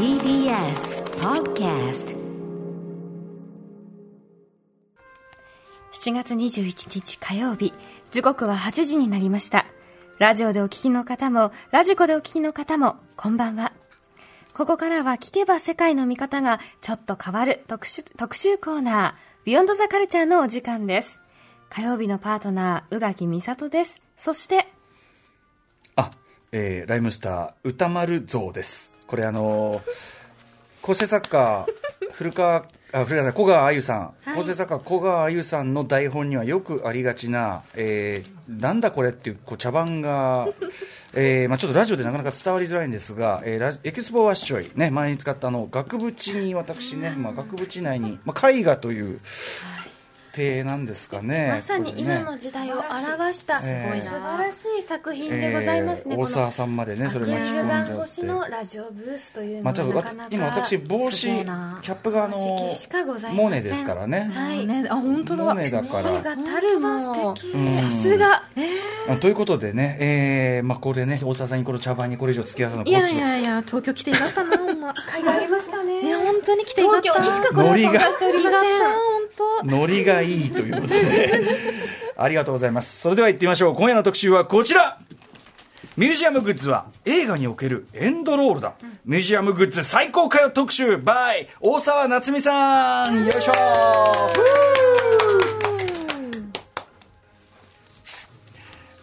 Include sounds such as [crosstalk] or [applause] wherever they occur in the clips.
TBS Podcast 7月21日火曜日時刻は8時になりました。ラジオでお聞きの方もラジコでお聞きの方もこんばんは。ここからは聞けば世界の見方がちょっと変わる特集特集コーナービヨンドザカルチャーのお時間です。火曜日のパートナー宇垣美里です。そしてあ、えー、ライムスター歌丸像ですこれあのー、構成作家古川あ古川さん小川あゆさん、はい。構成作家小川あゆさんの台本にはよくありがちな、えー、なんだこれっていうこう茶番が、えーまあ、ちょっとラジオでなかなか伝わりづらいんですが、えーラジエキスポワッショイ、ね、前に使ったあの額縁に私ね、まあ、額縁内に、まあ、絵画という体なんですかね。まさに今の時代を表した素えー。晴らしい作品でございますね、えー。大沢さんまでねそれアクリル巻き込んじゃ板越しのって。ラジオブースというのなかなか今私帽子すキャップがあのモネですからね、はいね、あ本当だモネだから、声がたるさすが。あということでね、えーまあ、これね大沢さんにこの茶番にこれ以上付き合わせのいやいやいや東京来てよかったなほんま会がありましたね。いや本当に来てよかった。東京にしかこれは存在しておりません。本ノリがいいということで。ありがとうございます。それでは行ってみましょう。今夜の特集はこちら。ミュージアムグッズは映画におけるエンドロールだ、ミュージアムグッズ最高かよ特集 by 大沢夏美さん。よいしょ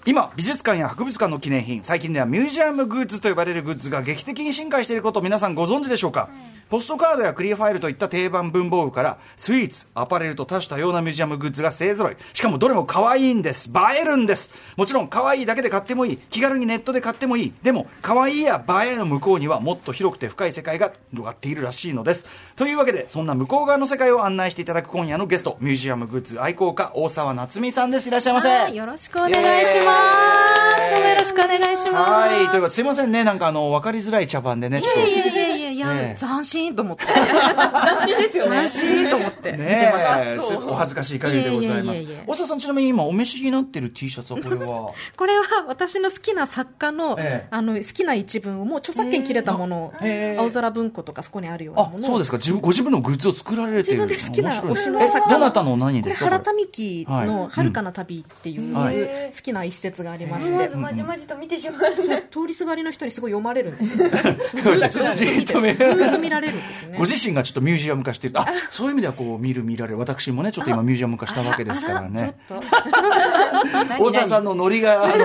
今美術館や博物館の記念品最近ではミュージアムグッズと呼ばれるグッズが劇的に進化していることを皆さんご存知でしょうか、ポストカードやクリアファイルといった定番文房具からスイーツアパレルと多種多様なミュージアムグッズが勢ぞろい。しかもどれも可愛いんです。映えるんです。もちろん可愛いだけで買ってもいい。気軽にネットで買ってもいい。でも可愛いや映えの向こうにはもっと広くて深い世界が広がっているらしいのです。というわけでそんな向こう側の世界を案内していただく今夜のゲストミュージアムグッズ愛好家大沢夏美さんです。いらっしゃいませ。当よろしくお願いします。どうもよろしくお願いします。はい、ということですいませんね、なんかあの分かりづらい茶番でね、ちょっと。いやねえ。斬新と思って。[laughs] 斬新ですよね。斬新と思って。見てねましたえ、お恥ずかしい限りでございます。大沢さん、ちなみに今お召しになってる T シャツはこれは？[laughs] これは私の好きな作家の,、ええ。あの好きな一文をもう著作権切れたものえ青空文庫とかそこにあるようなあも、の。をそうですか。自分ご自分のグッズを作られている。自分で好きな推しのえ作家。どなたの？何これですか？原民喜のはい「遥かな旅」っていうはい。好きな一節がありまして、まじまじと見てしまう。ね [laughs] 通りすがりの人にすごい読まれるんですよ。ずっとと見ずっと見られるんですよね。ご自身がちょっとミュージアム化してる。とあそういう意味ではこう見る見られる。私もねちょっと今ミュージアム化したわけですからね。[laughs] 大沢さんのノリが、あの、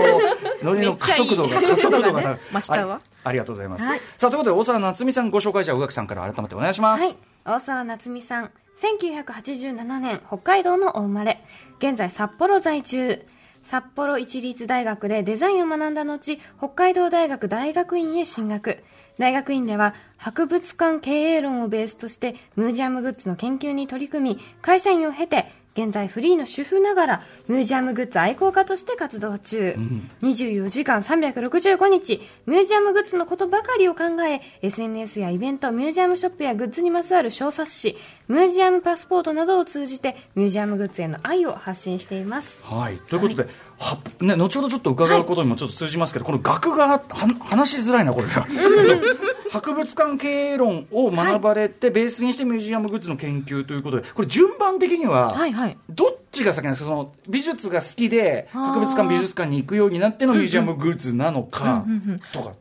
[laughs] ノリの加速度が、加速度がね増しちゃうわ。あありがとうございます。はい。さあ、ということで、大沢夏美さんご紹介じゃあ、宇垣さんから改めてお願いします。はい。大沢夏美さん1987年北海道のお生まれ。現在札幌在住。札幌市立大学でデザインを学んだ後北海道大学大学院へ進学大学院では博物館経営論をベースとしてミュージアムグッズの研究に取り組み会社員を経て現在フリーの主婦ながらミュージアムグッズ愛好家として活動中、24時間365日ミュージアムグッズのことばかりを考え SNS やイベントミュージアムショップやグッズにまつわる小冊子ミュージアムパスポートなどを通じてミュージアムグッズへの愛を発信していますはい。ということで、はね、後ほどちょっと伺うことにもちょっと通じますけど、この額がは話しづらいな、これ。[laughs] 博物館経営論を学ばれて、ベースにしてミュージアムグッズの研究ということで、これ順番的には、はいはい。どっちが先なんですか？その美術が好きで、博物館美術館に行くようになってのミュージアムグッズなのか、とか。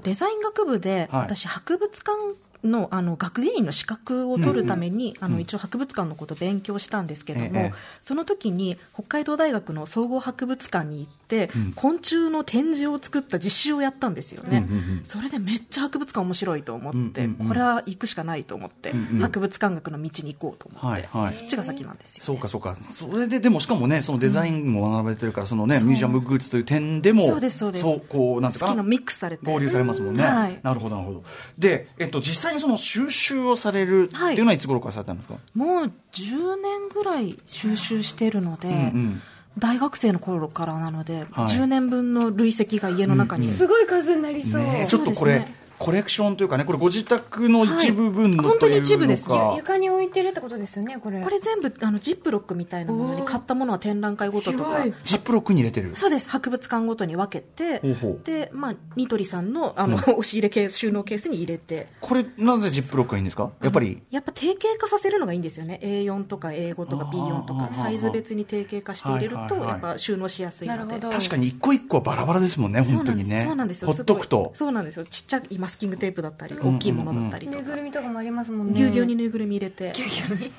デザイン学部で、はい。私博物館のあの学芸員の資格を取るために、あの一応博物館のことを勉強したんですけども、ええその時に北海道大学の総合博物館に行って、うん。昆虫の展示を作った実習をやったんですよね、うんうんうん。それでめっちゃ博物館面白いと思って、うんうんうん。これは行くしかないと思って、うんうん。博物館学の道に行こうと思って、はいはい。そっちが先なんですよ、そうかそうか。それで、でもしかもね、そのデザインも学ばれてるから、そのね、ミュージアムグッズという点でも、そうですそうです。そう、こう、なんていうかな。ミックスされて。合流されますもんね。はい。なるほど、なるほど。で、えっと、実際にその収集をされるっていうのはいつ頃からされたんですか、もう10年ぐらい収集してるので、うんうん。大学生の頃からなので、はい。10年分の累積が家の中に、すごい数になりそう、ねえちょっとこれ、そうですねコレクションというかねこれご自宅の一部分の、はい。本当に一部ですというのか床に置いてるってことですよねこれ。これ全部あのジップロックみたいなものに買ったものは展覧会ごととか。ジップロックに入れてる？そうです。博物館ごとに分けて。ほうほう。で、まあ、ニトリさんのあの、押し入れケース収納ケースに入れて。これなぜジップロックがいいんですか？やっぱり。やっぱ定型化させるのがいいんですよね。A4 とか A5 とかあー。B4 とか。サイズ別に定型化して入れるとやっぱ収納しやすいので。なるほど。確かに一個一個はバラバラですもんね本当にね。そうなんですよ。ほっとくと。そうなんですよ。ちっちゃいマスキングテープだったり大きいものだったりとぬいかぐるみとかもありますもんね。ぎゅうぎゅうにぬいぐるみ入れて。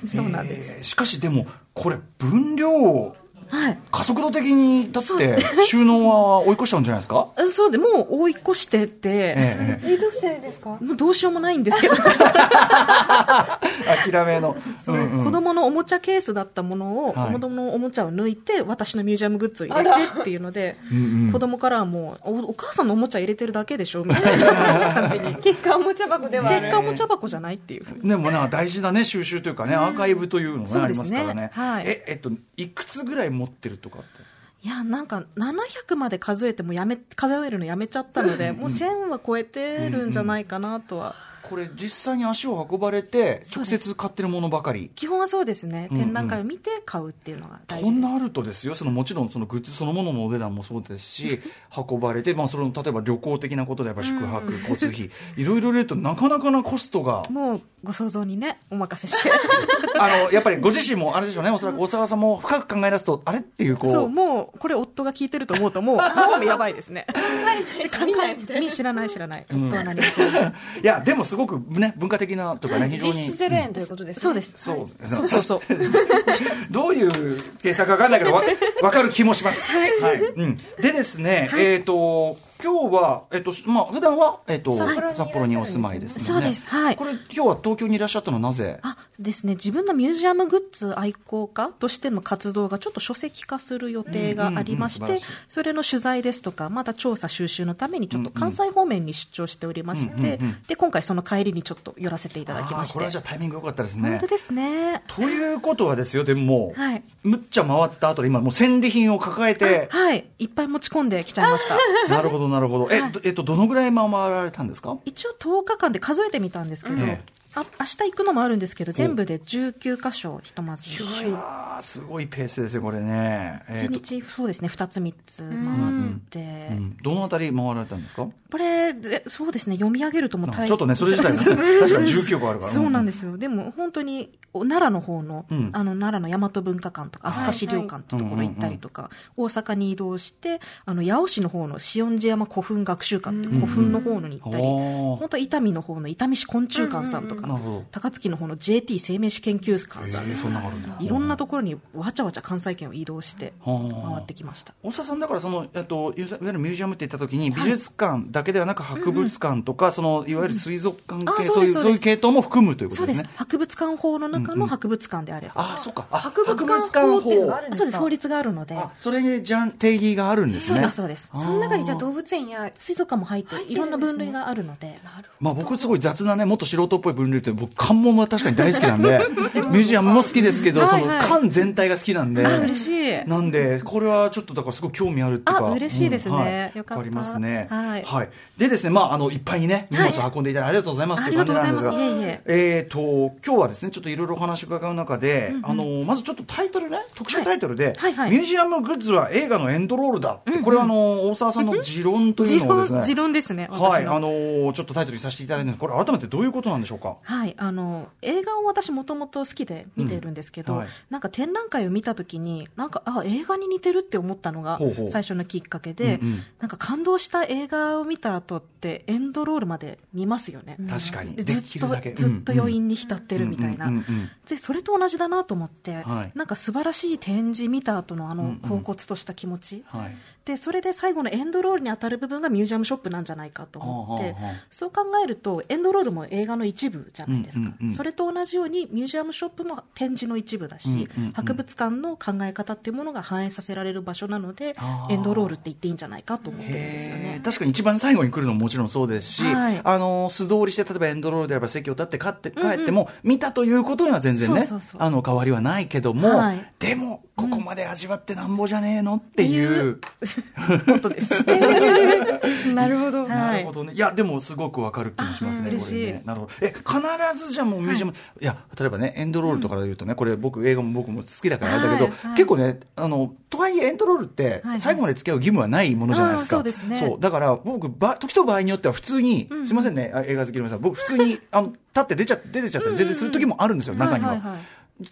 そうなんです、えーしかしでもこれ分量はい。加速度的にだって収納は追い越しちゃうんじゃないですか？そうでもう追い越してて、えええどうしてですか？もうどうしようもないんですけど。諦めの。そう。うんうん。子供のおもちゃケースだったものを、はい。子供のおもちゃを抜いて私のミュージアムグッズを入れてっていうのでんうん。子供からはもうおお母さんのおもちゃ入れてるだけでしょみたいな感じに。結果おもちゃ箱では結果おもちゃ箱じゃないっていうふうに。でもなんか大事なね収集というかねアーカイブというのがありそうですね。ますからね。はい。ええっといくつぐらい持ってるとかっていやなんか700まで数えてもやめ数えるのやめちゃったのでもう1000は超えてるんじゃないかなとは、これ実際に足を運ばれて直接買ってるものばかり。基本はそうですね。うん展覧会を見て買うっていうのが大こ事です、んなあるとですよ。そのもちろんそのグッズそのもののお値段もそうですし [laughs] 運ばれて、まあ、その例えば旅行的なことでやっぱ宿泊、交通費。いろいろ入れるとなかなかなコストが。もうご想像にねお任せして。[laughs] あのやっぱりご自身もあれでしょうね。おそらく大沢さんも深く考え出すとあれっていうこう。そうもうこれ夫が聞いてると思うともう [laughs] もうやばいですね。考えみ知らない知らない。夫は何も知らない、いやでもすごくね文化的なとかね非常に。実質ゼロ円ということですね。そうです。そう。ですねそう。そうそう。[laughs] どういう計算か分かんないけどわ [laughs] 分かる気もします。はい。うん。でですね、えっ、と、今日は、えっ、と、まあ、普段は、えっ、と、札幌にお住まいですそう。です。はい。これ、今日は東京にいらっしゃったのはなぜ？あですね自分のミュージアムグッズ愛好家としての活動がちょっと書籍化する予定がありましてうんうんうんしい。それの取材ですとかまた調査収集のためにちょっと関西方面に出張しておりまして、うんうんうん。で今回その帰りにちょっと寄らせていただきまして。これはじゃあタイミング良かったですね。本当。ですね。ということはですよ、でもはい。むっちゃ回った後で今もう戦利品を抱えて、はい。いっぱい持ち込んできちゃいました。[laughs] なるほどなるほど。え、どえっと、どのぐらい回られたんですか？一応10日間で数えてみたんですけど、ええあ明日行くのもあるんですけど全部で19箇所ひとまずすごい。ペースですよ、これね。え1ーと。日そうですね2つ3つ回って、うん。どのあたり回られたんですか？これでそうですね読み上げるともう大ちょっとね、それ自体ね、[laughs] 確かに19個あるから。そうなんですよ。でも本当にお奈良の方の,、うん。あの奈良の大和文化館とか飛鳥資料館ってところ行ったりとか、大阪に移動してあの八尾市の方の塩地山古墳学習館っていう古墳の方のに行ったり、本当伊丹の方の伊丹市昆虫館さんとか、高槻の方の JT 生命史研究館さん、えーそんなのあるんだ。いろんなところにわちゃわちゃ関西圏を移動してはあ。回ってきました。大沢さんだからその、えっと、いわゆるミュージアムって言った時に美術館だけではなく博物館とか、そのいわゆる水族館系、あそういうそういう系統も含むということですね。博物館法の中の博物館であれば、ああそうか。あ博物館法っていうのがあるんですか？そうです法律があるので。あそれにじゃん定義があるんですね。そうですそうです。その中にじゃあ動物園や水族館も入って入っていろんな分類があるので。まあ僕すごい雑なねもっと素人っぽい分類って僕関門は確かに大好きなんで [laughs] ミュージアムも好きですけど、はいそのはい館全体が好きなんであ嬉しい。なんでこれはちょっとだからすごい興味あるっていうかあ嬉しいですね。はい。よかった。わかりますね。はい。でですねまああのいっぱいにね荷物を運んでいただいてありがとうございますという感じなんですがえいえ。ーと今日はですねちょっといろいろお話を伺う中で、あのまずちょっとタイトルね特集タイトルで、ミュージアムグッズは映画のエンドロールだこれはあの大沢さんの持論とい持うのをですね論持論ですねはい、あのーちょっとタイトルにさせていただいてるんです。これ改めてどういうことなんでしょうか？はい、あの映画を私もともと好きで見てるんですけど、うんはい。なんか展覧会を見た時になんかあ映画に似てるって思ったのが最初のきっかけでうんうん。なんか感動した映画を見た後ってエンドロールまで見ますよね、確かに。ずっとずっと余韻に浸ってるみたいな、うんうんうんうん。でそれと同じだなと思って、はい。なんか素晴らしい展示見た後のあうんうん。の恍惚とした気持ち、はいでそれで最後のエンドロールに当たる部分がミュージアムショップなんじゃないかと思って、はあはあはあ。そう考えるとエンドロールも映画の一部じゃないですか、うんうんうん。それと同じようにミュージアムショップも展示の一部だし、うんうんうん。博物館の考え方っていうものが反映させられる場所なのでエンドロールって言っていいんじゃないかと思ってるんですよへねー。確かに一番最後に来るのももちろんそうですし、はい。あの素通りして例えばエンドロールであれば席を立って帰って帰っても、見たということには全然ねそうそうそう。あの変わりはないけども、はい。でもここまで味わってなんぼじゃねえのっていう、ことです。[laughs] なるほど。なはいるほどね。いや、でもすごくわかる気もしますね、あ嬉しいこれね。なるほど。え、必ずじゃあもうミュージアム、い、や、例えばね、エンドロールとかで言うとね、これ僕、映画も僕も好きだからあれだけど、結構ね、あの、とはいえエンドロールってはい、最後まで付き合う義務はないものじゃないですか。そうですねそう。だから、僕、ば、時と場合によっては普通に、すいませんね、あ映画好きの皆さん、僕普通に、あの、立って出ちゃって、出てちゃったり全然する時もあるんですよ、中には。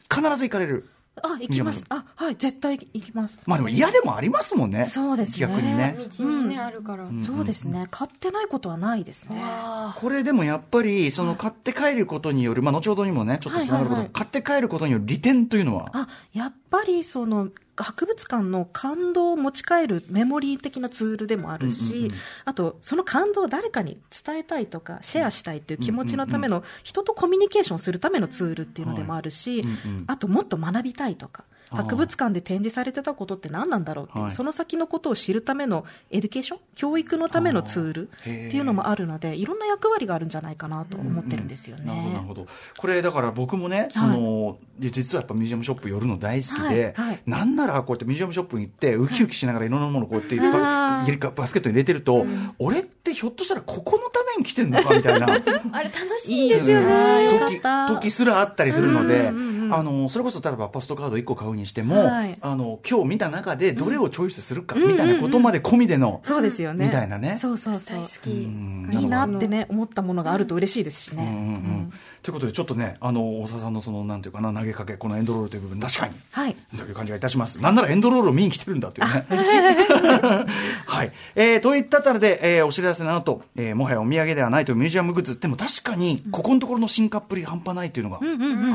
必ず行かれる。あ、行きます。あ、はい、絶対行きます。まあでも嫌でもありますもんね。そうですね逆にね。道にね、あるから。そうですね。買ってないことはないですね。あこれでもやっぱり、その買って帰ることによる、まあ後ほどにもね、ちょっとつながること、はいはいはい買って帰ることによる利点というのは、あ、やっぱりその、博物館の感動を持ち帰るメモリー的なツールでもあるし、うんうんうん。あと、その感動を誰かに伝えたいとか、シェアしたいっていう気持ちのための、人とコミュニケーションするためのツールっていうのでもあるし、はいうんうん。あと、もっと学びたいとか、博物館で展示されてたことって何なんだろうっていう、はい。その先のことを知るための education 教育のためのツール？っていうのもあるので、いろんな役割があるんじゃないかなと思ってるんですよね。なるほど、なるほど。これ、だから僕もね、その、いや実はやっぱミュージアムショップ寄るの大好きで、はい。はい。なんならこうやってミュージアムショップに行って、ウキウキしながらいろんなものをこうやってバ、スケットに入れてると、俺ってひょっとしたらここのために来てんのかみたいな。[laughs] あれ楽しいですよいいね。時時すらあったりするので、うんうんうんあのそれこそ例えばポストカード1個買うにしても、はいあの今日見た中でどれをチョイスするかみたいなことまで込みでの、そうですよね。みたいなねそうそうそう大好。き。んいいなってね、思ったものがあると嬉しいですしね。ということでちょっとねあの大沢さんのそのなんていうかな投げかけこのエンドロールという部分確かにはい。という感じがいたします。なんならエンドロールを見に来てるんだっていうね。[laughs] [laughs] はい。えー、といったあたりで、えー、お知らせの後、えー、もはやお土産ではないというミュージアムグッズ。でも確かに、ここのところの進化っぷり半端ないというのが、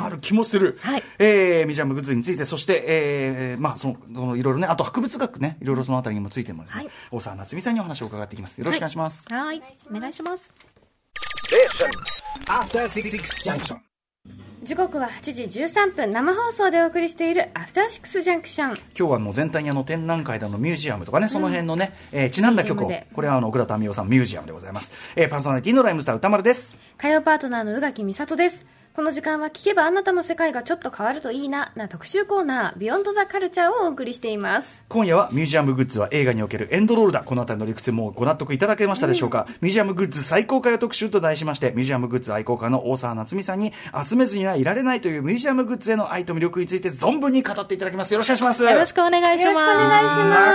ある気もする。はいえー、ミュージアムグッズについて、そして、えー、まあ、その、そのいろいろね、あと博物学ね、いろいろそのあたりにもついてもですね、はい大沢夏美さんにお話を伺っていきます。よろしくお願いします。はい。お願いします。After Six Junction. 時刻は8時13分、生放送でお送りしているアフターシックスジャンクション。今日はもう全体にあの展覧会だのミュージアムとかね、その辺のね、えーちなんだ曲をこれはあの、倉田美代さんミュージアムでございます。えーパーソナリティのライムスター歌丸です。火曜パートナーの宇垣美里です。この時間は聞けばあなたの世界がちょっと変わるといいな、な特集コーナー、ビヨンドザカルチャーをお送りしています。今夜はミュージアムグッズは映画におけるエンドロールだ。このあたりの理屈もご納得いただけましたでしょうか、ミュージアムグッズ最高会特集と題しまして、ミュージアムグッズ愛好家の大沢夏美さんに集めずにはいられないというミュージアムグッズへの愛と魅力について存分に語っていただきます。よろしくお願いします。よろしくお願いします。な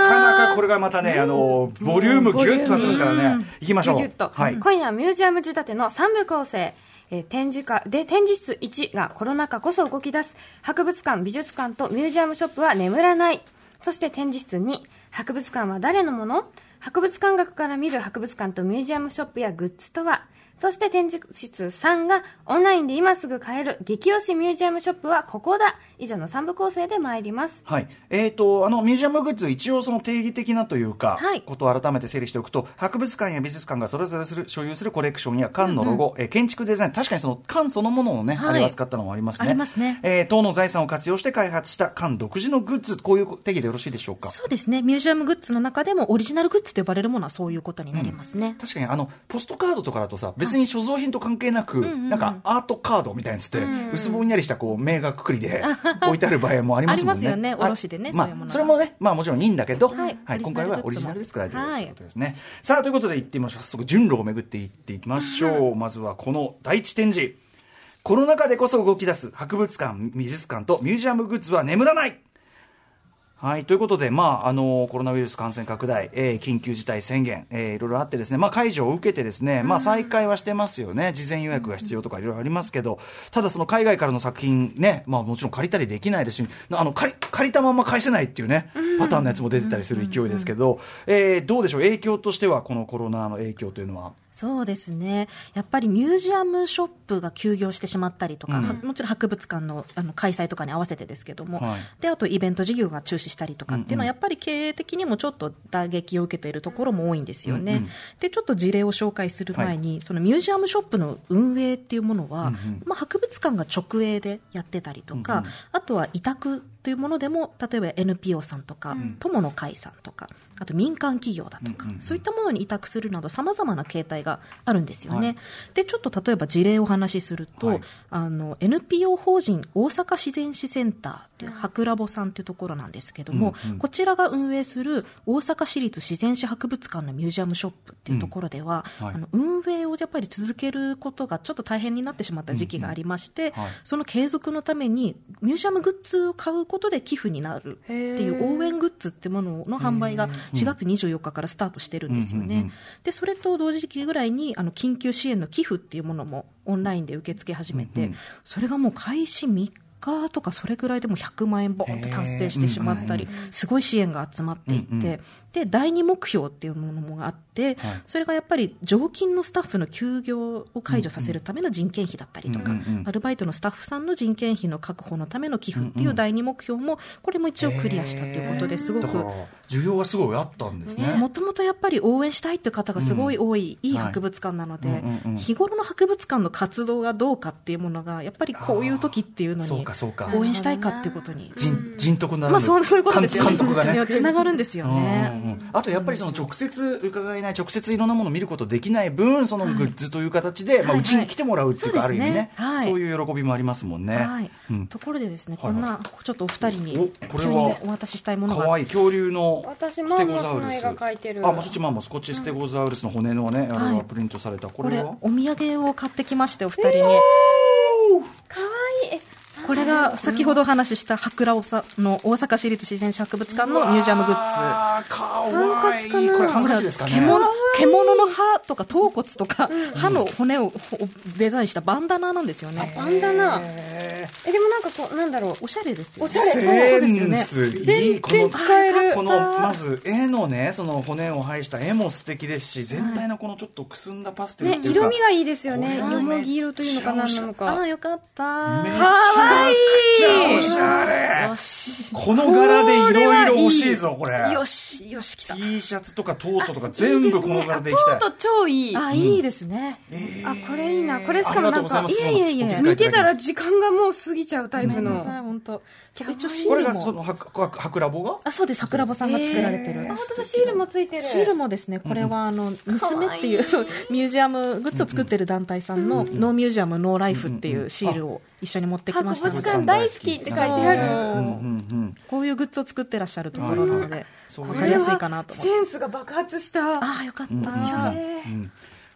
かなかこれがまたね、あの、ボリュームギュッとなってますからね。行きましょう。はい。今夜はミュージアム仕立ての3部構成。えー展示会で展示室1がコロナ禍こそ動き出す。博物館美術館とミュージアムショップは眠らない。そして展示室2博物館は誰のもの？博物館学から見る博物館とミュージアムショップやグッズとは？そして展示室3がオンラインで今すぐ買える激推しミュージアムショップはここだ以上の3部構成で参りますはい。えっ、と、あの、ミュージアムグッズ、一応その定義的なというか、はいことを改めて整理しておくと、博物館や美術館がそれぞれする所有するコレクションや館のロゴ、えー建築デザイン、確かにその館そのものをね、はいあれを扱ったのもありますね。ありますねえー等の財産を活用して開発した館独自のグッズ、こういう定義でよろしいでしょうか？そうですね。ミュージアムグッズの中でもオリジナルグッズと呼ばれるものはそういうことになりますね。確かにあのポストカードとかだとさ別に所蔵品と関係なく、なんかアートカードみたいなやつって、薄ぼんやりしたこう名がくくりで [laughs] 置いてある場合もありますもんね。ありますよねはい卸でねまあ、それもね、まあもちろんいいんだけど、はい今回はオリジナルで作られているとはいいうことですね。さあ、ということで行ってみましょう。早速、順路を巡っていっていきましょう。まずはこの第一展示。コロナ禍でこそ動き出す博物館、美術館とミュージアムグッズは眠らないはい。ということで、まあ、あの、コロナウイルス感染拡大、えー緊急事態宣言、えーいろいろあってですね、まあ、解除を受けてですね、まあ、再開はしてますよね。事前予約が必要とかいろいろありますけど、ただその海外からの作品ね、まあ、もちろん借りたりできないですし、あの、借り、借りたまま返せないっていうね、パターンのやつも出てたりする勢いですけど、えーどうでしょう、影響としては、このコロナの影響というのは？そうですね。やっぱりミュージアムショップが休業してしまったりとか、うん。はもちろん博物館のあの開催とかに合わせてですけども、はい。で、あとイベント事業が中止したりとかっていうのは、やっぱり経営的にもちょっと打撃を受けているところも多いんですよね。うんうん。で、ちょっと事例を紹介する前に、そのミュージアムショップの運営っていうものは、うんうん。まあ、博物館が直営でやってたりとか、うんうん。あとは委託というものでも例えば NPO さんとか、友の会さんとかあと民間企業だとか、うんうんうん。そういったものに委託するなどさまざまな形態があるんですよね、はい。でちょっと例えば事例をお話しすると、はい。あの NPO 法人大阪自然史センターっていう博ラボさんというところなんですけども、うんうん。こちらが運営する大阪市立自然史博物館のミュージアムショップっていうところでは、うんはい。あの運営をやっぱり続けることがちょっと大変になってしまった時期がありまして、その継続のためにミュージアムグッズを買うことで寄付になるっていう応援グッズってものの販売が4月24日からスタートしてるんですよね。でそれと同時期ぐらいにあの緊急支援の寄付っていうものもオンラインで受け付け始めて、それがもう開始3日とかそれぐらいでもう100万円ボンと達成してしまったり、すごい支援が集まっていって、で第二目標っていうものもあって、はい。それがやっぱり常勤のスタッフの休業を解除させるための人件費だったりとか、うんうんうん。アルバイトのスタッフさんの人件費の確保のための寄付っていう第二目標もこれも一応クリアしたということですごくだから需要がすごいあったんですね。もともとやっぱり応援したいっていう方がすごい多い、いい博物館なので、はい。うんうんうん。日頃の博物館の活動がどうかっていうものがやっぱりこういう時っていうのに応援したいかっていうことに、人人徳ならぬまあそういうことですよね。つな [laughs] がるんですようんうん。ね。うんあとやっぱりその直接伺えない直接いろんなものを見ることできない分そのグッズという形で、まあ、はいうちに来てもらうっていうか、はいある意味ね、はい。そういう喜びもありますもんね、はい。うん、ところでですね、こんなちょっとお二人におこれ急はにお渡ししたいものかが。わいい。恐竜の私ステゴザウルス。マンモスの絵が描いてる。あ、まあ、そっちマンモスこっちステゴザウルスの骨のね、あれはい。がプリントされた。ここれれはお土産を買ってきましてお二人に、かわいい。えこれが先ほどお話しした博羅さの大阪市立自然史博物館のミュージアムグッズ。あーかわいい。これハンカチですかね。獣獣の歯とか頭骨とか、歯の骨をデザインしたバンダナなんですよね。バンダナ。へえでもなんかこうなんだろうおしゃれですよ、ね。おしゃれーそうセンですよね。スいい全この然使える。このまず絵のねその骨を配した絵も素敵ですし全体のこのちょっとくすんだパステルっねていうか、色味がいいですよね。よもぎ色というのか何なのあか。あ、よかった。めちかわいいゃゃおしゃれ。この柄でいろいろ欲しいぞこれよし、よし、来た。T シャツとかトートとか全部この柄でいきたいとうとう超いいああ、いいですね。これいいなこれしかもなんかいますいえいえいえお気遣い見ていたら時間がもう過ぎちゃうタイプの本当。一応シこールも。れがそのはくはくラボが？あ、そうです。桜庭さんが作られてる。あ本当だシールもついてるシールもですね、これはあの、娘っていう、ミュージアムグッズを作ってる団体さんの、ノーミュージアムノーライフっていうシールを一緒に持ってきました博物館大好きって書いてある。そううんうんうん。こういうグッズを作ってらっしゃるところなので、そうわかりやすいかなと思って。センスが爆発した。ああ、よかった。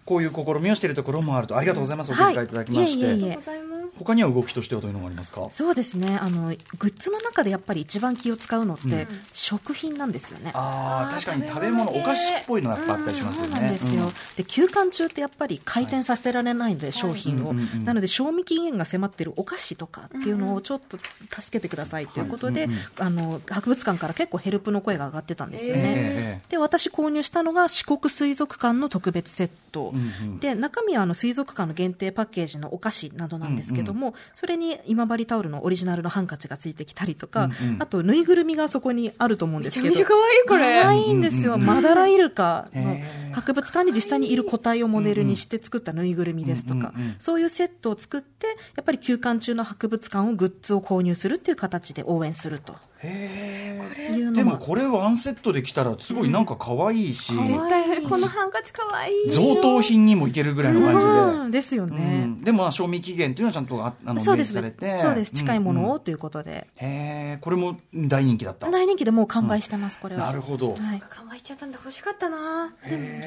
うんこういう試みをしているところもあると。ありがとうございます。お気遣いいただきまして、はいいえいえいえ。ありがとうございます他には動きとしてはどういうのがありますか？そうですね。あのグッズの中でやっぱり一番気を使うのって、食品なんですよね。ああ確かに食べ物お菓子っぽいのがやっぱあったりしますよね。そうなんですよ、で休館中ってやっぱり回転させられないので、商品を、うんうんうん。なので賞味期限が迫っているお菓子とかっていうのをちょっと助けてくださいということで、はい。うんうん。あの博物館から結構ヘルプの声が上がってたんですよね。ええ。で私購入したのが四国水族館の特別セット、うんうん。で中身はあの水族館の限定パッケージのお菓子などなんですけども、それに今治タオルのオリジナルのハンカチがついてきたりとか、うんうん。あとぬいぐるみがそこにあると思うんですけどめちゃめちゃ可愛いこれ。可愛いんですよ、マダライルカの博物館に実際にいる個体をモデルにして作ったぬいぐるみですとか、うんうんうん。そういうセットを作ってやっぱり休館中の博物館をグッズを購入するっていう形で応援するとへえでもこれワンセットできたらすごいなんか可愛いし、可愛い絶対このハンカチ可愛い贈答品にもいけるぐらいの感じで、うん。ですようね、ん。でもまあ賞味期限っていうのはちゃんとああの明そうです示されて。そうです。近いものうんうん。をということで、へえこれも大人気だった。大人気でもう完売してます、これは。なるほど、はい。可愛いちゃったんだ欲しかったな。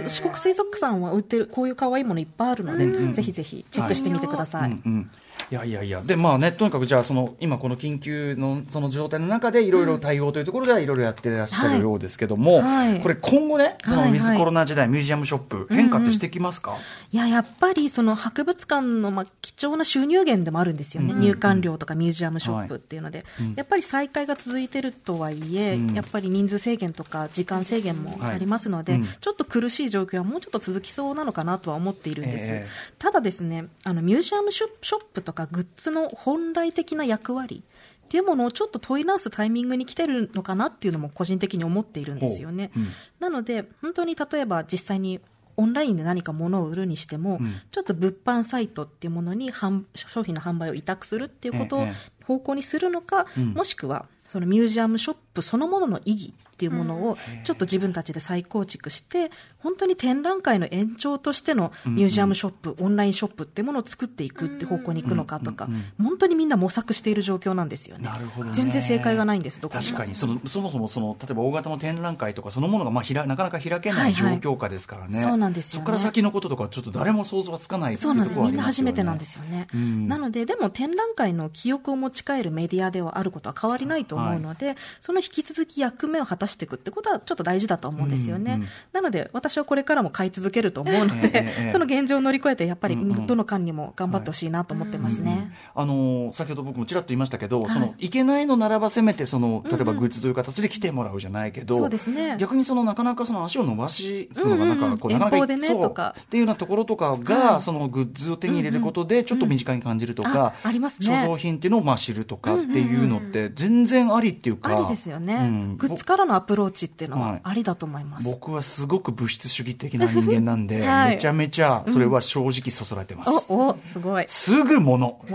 四国水族館は売ってるこういう可愛いものいっぱいあるので、ぜひぜひチェックしてみてください、うんうんいやいやいや。でまあねとにかくじゃあその今この緊急のその状態の中でいろいろ対応というところではいろいろやってらっしゃるようですけども、はい。これ今後ねそのはい。はいウィズコロナ時代ミュージアムショップ変化ってしてきますか、いや、やっぱりその博物館のまあ貴重な収入源でもあるんですよね、入館料とかミュージアムショップっていうので、やっぱり再開が続いてるとはいえ、うん。やっぱり人数制限とか時間制限もありますので、はいうん。ちょっと苦しい状況はもうちょっと続きそうなのかなとは思っているんです。ええ。ただですね、あのミュージアムショップとかグッズの本来的な役割っていうものをちょっと問い直すタイミングに来てるのかなっていうのも個人的に思っているんですよね。ほううん。なので、本当に例えば実際にオンラインで何か物を売るにしても、うん。ちょっと物販サイトっていうものに販商品の販売を委託するっていうことをええ。方向にするのか、うん。もしくはそのミュージアムショップそのものの意義っていうものをちょっと自分たちで再構築して本当に展覧会の延長としてのミュージアムショップ、オンラインショップっていうものを作っていくって方向に行くのかとか、本当にみんな模索している状況なんですよね。なるほどね。全然正解がないんです確かに。そのそもそもその例えば大型の展覧会とかそのものがまあひらなかなか開けない状はいはい。況下ですからね、そうなんですよね。そこから先のこととかちょっと誰も想像がつかないそうなんです。みんな初めてなんですよね。うん。なので、でも展覧会の記憶を持ち帰るメディアではあることは変わりないと思うので、その引き続き役目を果たしていくってことはちょっと大事だと思うんですよね。うんうんなので、私はこれからも買い続けると思うので、[laughs] その現状を乗り越えて、やっぱりうんうん。どの間にも頑張ってほしいなと思ってますね。あの先ほど僕もちらっと言いましたけど、はい。そのいけないのならばせめてその例えばグッズという形で来てもらうじゃないけど、そうですね。逆にそのなかなかその足を伸ばしするのがなんうん。うんかか。っていうようなところとかが、はい。そのグッズを手に入れることでちょっと身近に感じるとか、あありますね。所蔵品っていうのをまあ知るとかっていうのって全然ありっていうか、ありですよね、うん。グッズからのアプローチっていうのははいありだと思います。僕はすごく物質主義的な人間なんで、[laughs] はいめちゃめちゃそれは正直そそられてます。お、お、すごい。すぐ物。[laughs]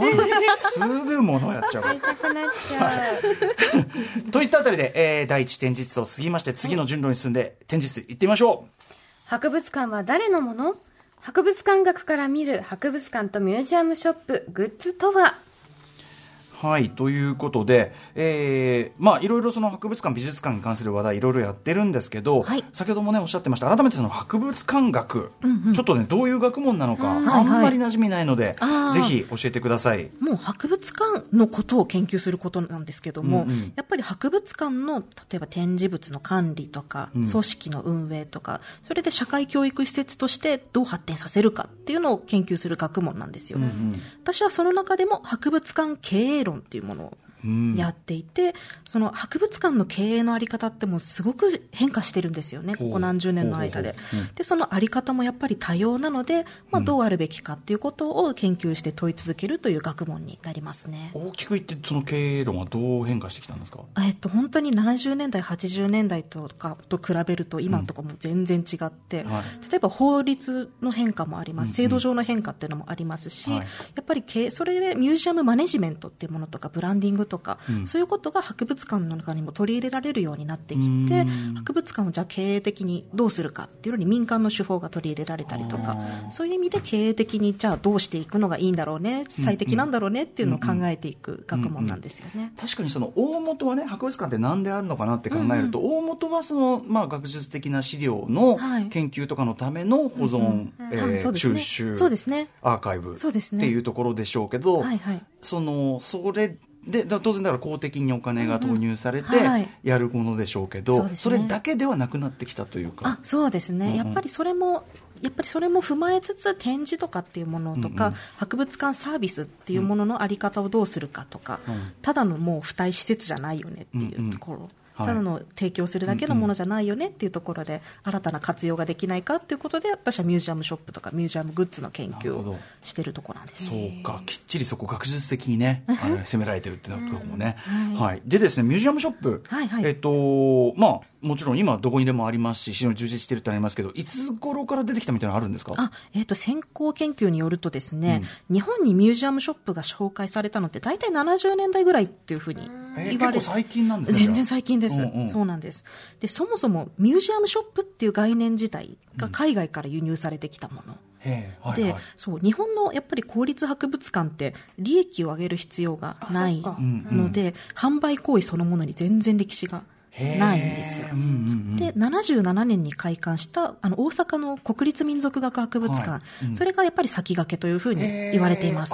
すぐ物やっちゃう。買いたくなっちゃう [laughs] といったあたりで、えー第一展示室を過ぎまして、次の順路に進んで、展示室行ってみましょ博物館は誰のもの博物館学から見る博物館とミュージアムショップグッズとはう。はい、ということで、えーまあ、いろいろその博物館、美術館に関する話題、いろいろやってるんですけど、はい。先ほどもね、おっしゃってました、改めてその博物館学、ちょっとね、どういう学問なのか、んあんまり馴染みないので、ぜひ教えてください。もう博物館のことを研究することなんですけども、うんうん。やっぱり博物館の例えば展示物の管理とか、ん。組織の運営とかそれで社会教育施設としてどう発展させるかっていうのを研究する学問なんですよ、私はその中でも博物館経営論っていうものをやっていて、その博物館の経営のあり方ってもうすごく変化してるんですよね、ここ何十年の間で。ほうん。で、そのあり方もやっぱり多様なので、まあ、どうあるべきかっていうことを研究して問い続けるという学問になりますね。大きく言って、その経営論はどう変化してきたんですか？えっと、本当に70年代、80年代とかと比べると、今とかも全然違って、はい。例えば法律の変化もあります、制度上の変化っていうのもありますし、はい。やっぱりそれでミュージアムマネジメントっていうものとか、ブランディングとか、うん。そういうことが博物館の中にも取り入れられるようになってきうてん、博物館をじゃあ経営的にどうするかっていうのに民間の手法が取り入れられたりとかそういう意味で経営的にじゃあどうしていくのがいいんだろうね、最適なんだろうねっていうのを考えていく学問なんですよね。確かにその大元はね博物館って何であるのかなって考えると、大元はその、まあ、学術的な資料のはい。研究とかのための保存、収集そうですね。アーカイブそうですね。っていうところでしょうけど、はいはい。そのそれでだ当然だから公的にお金が投入されてうんはいやるものでしょうけど、そうですね。れだけではなくなってきたというか。あ。そうですね、うんうん。やっぱりそれもやっぱりそれも踏まえつつ展示とかっていうものとか、うんうん。博物館サービスっていうもののあり方をどうするかとか、うん。ただのもう付帯施設じゃないよねっていうところ、はいただの提供するだけのものじゃないよねっていうところで、新たな活用ができないかっていうことで私はミュージアムショップとかミュージアムグッズの研究をしてるところなんです。そうか、きっちりそこ学術的にね、あの攻められてるっていうところもね、うん。はい。でですね、ミュージアムショップ、はいはい。えっと、まあ、もちろん今どこにでもありますし、非常に充実してるってありますけど、いつ頃から出てきたみたいなのあるんですか？あ、えっ、と、先行研究によるとですね、日本にミュージアムショップが紹介されたのって大体70年代ぐらいっていうふうにえー言われ結構最近なんですね全然最近です、うんうん。そうなんです。で、そもそもミュージアムショップっていう概念自体が海外から輸入されてきたもの。へえはいで、はい。そう日本のやっぱり公立博物館って利益を上げる必要がないあそっか。ので、販売行為そのものに全然歴史がないんですよ。うんうんうん。で77年に開館したあの大阪の国立民族学博物館、はい。うん。それがやっぱり先駆けというふうに言われています。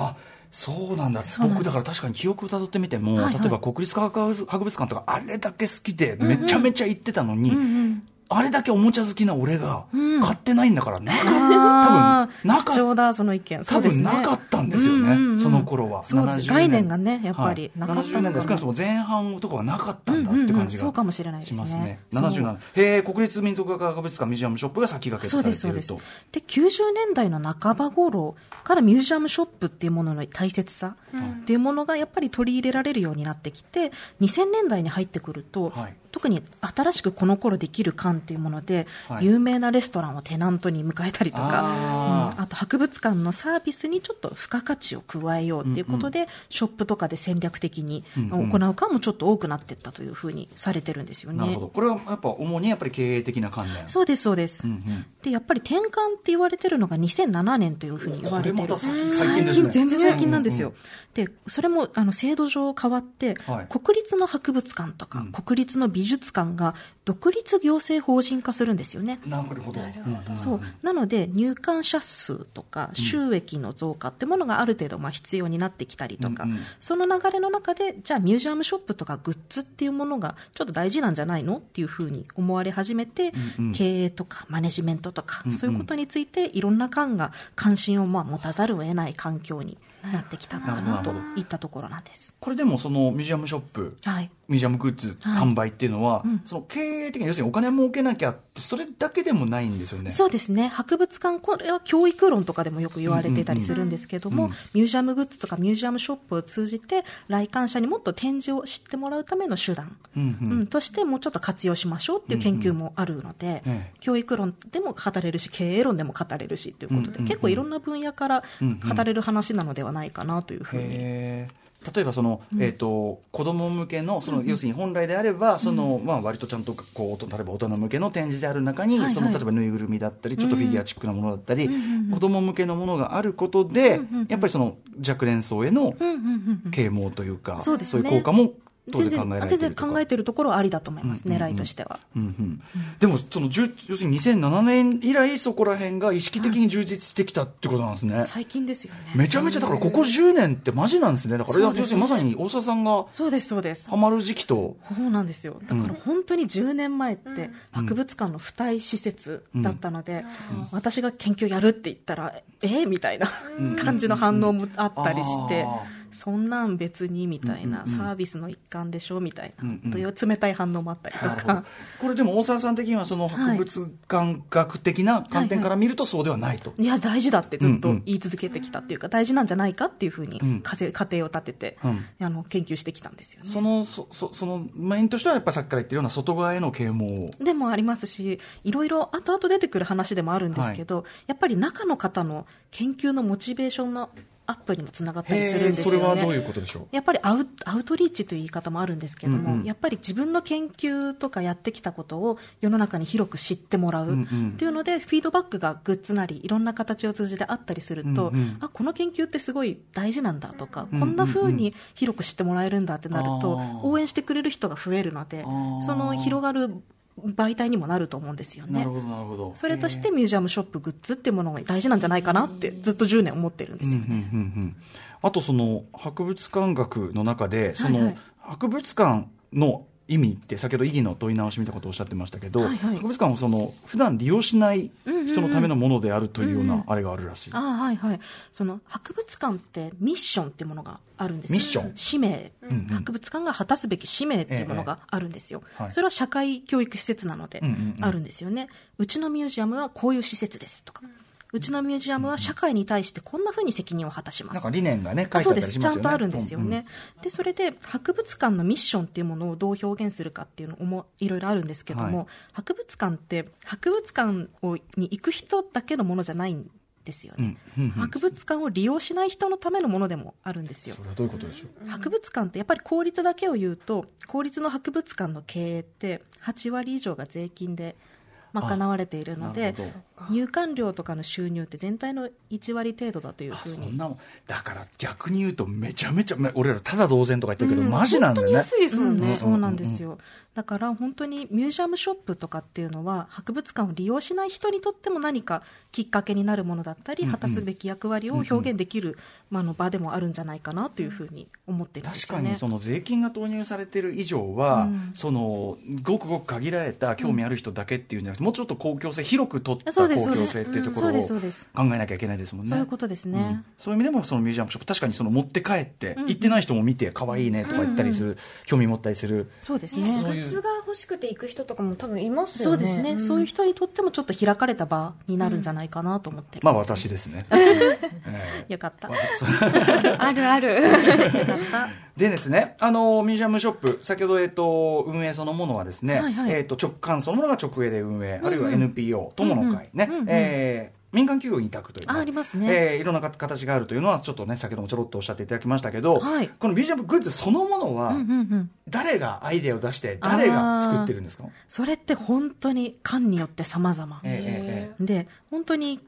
そうなんだ。僕だから確かに記憶をたどってみても、はいはい。例えば国立科学博物館とかあれだけ好きでめちゃめちゃ行ってたのに、うんうんあれだけおもちゃ好きな俺がうん。買ってないんだからな、あ多分なか貴重だ、その意見。そ多うですね。分なかったんですよね、その頃は。そうです70年。概念がねやっぱりはい。なかったのかな70年代少なくとも前半とかはなかったんだって感じがそうかもしれないですね。しますね。そう。77へえ国立民族学博物館ミュージアムショップが先駆けとさそうです、そうです。れていると。で、90年代の半ば頃からミュージアムショップっていうものの大切さっていうものがやっぱり取り入れられるようになってきて、2000年代に入ってくると、はい特に新しくこの頃できる館っていうもので、はい。有名なレストランをテナントに迎えたりとか、あー。うん。あと博物館のサービスにちょっと付加価値を加えようっていうことで、ショップとかで戦略的にうんうん。行う館もちょっと多くなっていったというふうにされてるんですよね。なるほど。これはやっぱ主にやっぱり経営的な観念そうです、そうです。うんうん。で、やっぱり転換って言われてるのが2007年というふうに言われてる。最近全然最近なんですよ。うんで、それも、あの、制度上変わって、はい。国立の博物館とか、うん。国立の美術館が独立行政法人化するんですよね。なるほど。うんそう。なので、入館者数とか、収益の増加ってものがある程度、まあ、必要になってきたりとか、うんうん。その流れの中で、じゃあ、ミュージアムショップとかグッズっていうものが、ちょっと大事なんじゃないのっていうふうに思われ始めて、うんうん。経営とか、マネジメントとか、うんうん。そういうことについて、いろんな館が関心をまあ持たざるを得ない環境になってきたのかなといったところなんです。これでもそのミュージアムショップはい。ミュージアムグッズはい販売っていうのは、うんその経営的に要するにお金儲けなきゃってそれだけでもないんですよね。そうですね。博物館これは教育論とかでもよく言われてたりするんですけども、ミュージアムグッズとかミュージアムショップを通じて来館者にもっと展示を知ってもらうための手段、うんうん。うんとしてもうちょっと活用しましょうっていう研究もあるので、うんうん。ええ教育論でも語れるし経営論でも語れるしということで、うんうんうん。結構いろんな分野から語れる話なのではないかなというふうに。例えばその、えー、と子供向けのその、要するに本来であればその、まあ、割とちゃんとこう例えば大人向けの展示である中に、はいはい。その例えばぬいぐるみだったりちょっとフィギュアチックなものだったり、子供向けのものがあることで、やっぱりその若年層へのうんうんうんうん。啓蒙というか、そういう効果も当全然考え全然考えてるところはありだと思います、うんうんうん。狙いとしては。うんうん。でもその要するに2007年以来そこら辺が意識的に充実してきたってことなんですね、最近ですよね。めちゃめちゃだからここ10年ってマジなんですね。だから要するにまさに大沢さんがそうです、そうです。ハマる時期と。そうなんですよ。だから本当に10年前って博物館の付帯施設だったので、私が研究やるって言ったらえー？みたいな感じの反応もあったりして、あそんなん別にみたいな、サービスの一環でしょみたいな、という冷たい反応もあったりとか。これでも大沢さん的にはその博物館学的な観点から見るとそうではないと、いや大事だってずっと言い続けてきたっていうか、大事なんじゃないかっていうふうにうん。仮定を立てて、うん。あの研究してきたんですよね。そのそそそのメインとしてはやっぱりさっきから言ってるような外側への啓蒙を。でもありますし、いろいろ後々出てくる話でもあるんですけど、やっぱり中の方の研究のモチベーションのアップにもつながったりするんですよね。それはどういうことでしょう？やっぱりアウアウトリーチという言い方もあるんですけども、うんうん。やっぱり自分の研究とかやってきたことを世の中に広く知ってもらう。うんうん。っていうので、フィードバックがグッズなりいろんな形を通じてあったりすると、うんうん。あこの研究ってすごい大事なんだとか、うんこんな風に広く知ってもらえるんだってなると、応援してくれる人が増えるのでその広がる媒体にもなると思うんですよね。なる。ほどなるほど。それとしてミュージアムショップグッズっていうものが大事なんじゃないかなってずっと10年思ってるんですよね。うんうんうんうんあとその博物館学の中でその博物館の意味って先ほど意義の問い直しみたいなことをおっしゃってましたけど、はいはい。博物館はその普段利用しない人のためのものであるというようなあれがあるらしい、ああはいはい。その博物館ってミッションってものがあるんですよ。ミッション。使命、うんうん。博物館が果たすべき使命っていうものがあるんですよ、ええはい。それは社会教育施設なのでうんうんうん。あるんですよね、うちのミュージアムはこういう施設ですとか、うちのミュージアムは社会に対してこんなふうに責任を果たします。なんか理念がね書あいてあったそうです。ちゃりすよねんとあるんですよね、でそれで博物館のミッションっていうものをどう表現するかっていうのもいろいろあるんですけども、はい。博物館って博物館をに行く人だけのものじゃないんですよね、うんうんうん。博物館を利用しない人のためのものでもあるんですよ。それはどういうことでしょう？博物館ってやっぱり公立だけを言うと公立の博物館の経営って8割以上が税金で賄われているのなで入館料とかの収入って全体の1割程度だというあふうに。そんなもん。だから逆に言うとめちゃめちゃめ俺らただ同然とか言ってるけど、マジなんだよね本当に安いですもんね、うんそうなんですよ、だから本当にミュージアムショップとかっていうのは博物館を利用しない人にとっても何かきっかけになるものだったり、うんうん。果たすべき役割を表現できる、まあ、あの場でもあるんじゃないかなというふうに思ってるんですよね。確かにその税金が投入されてる以上は、うん。そのごくごく限られた興味ある人だけっていうんじゃなくて、もうちょっと公共性広く取った公共性っていうところを考えなきゃいけないですもんね。そういうことですね。うん。そういう意味でもそのミュージアムショップ確かにその持って帰って、行ってない人も見て可愛いねとか言ったりする、興味持ったりする。そうですね。グッズが欲しくて行く人とかも多分いますよね。そうですね、ん。そういう人にとってもちょっと開かれた場になるんじゃないかなと思って。るまあ私ですね。ええ。よかった。[laughs] あるある。かったでですね、あのミュージアムショップ、先ほど、えっと、運営そのものはですね、はいはいえっと、直感そのものが直営で運営、あるいは NPO、友の会ね、えー民間企業に委託というね、あありますね。えーいろんなか形があるというのは、ちょっとね、先ほどもちょろっとおっしゃっていただきましたけど、はい。このミュージアムグッズそのものは、うんうんうん。誰がアイデアを出して、誰が作ってるんですか？それって本当に館によって様々。ええええで、本当に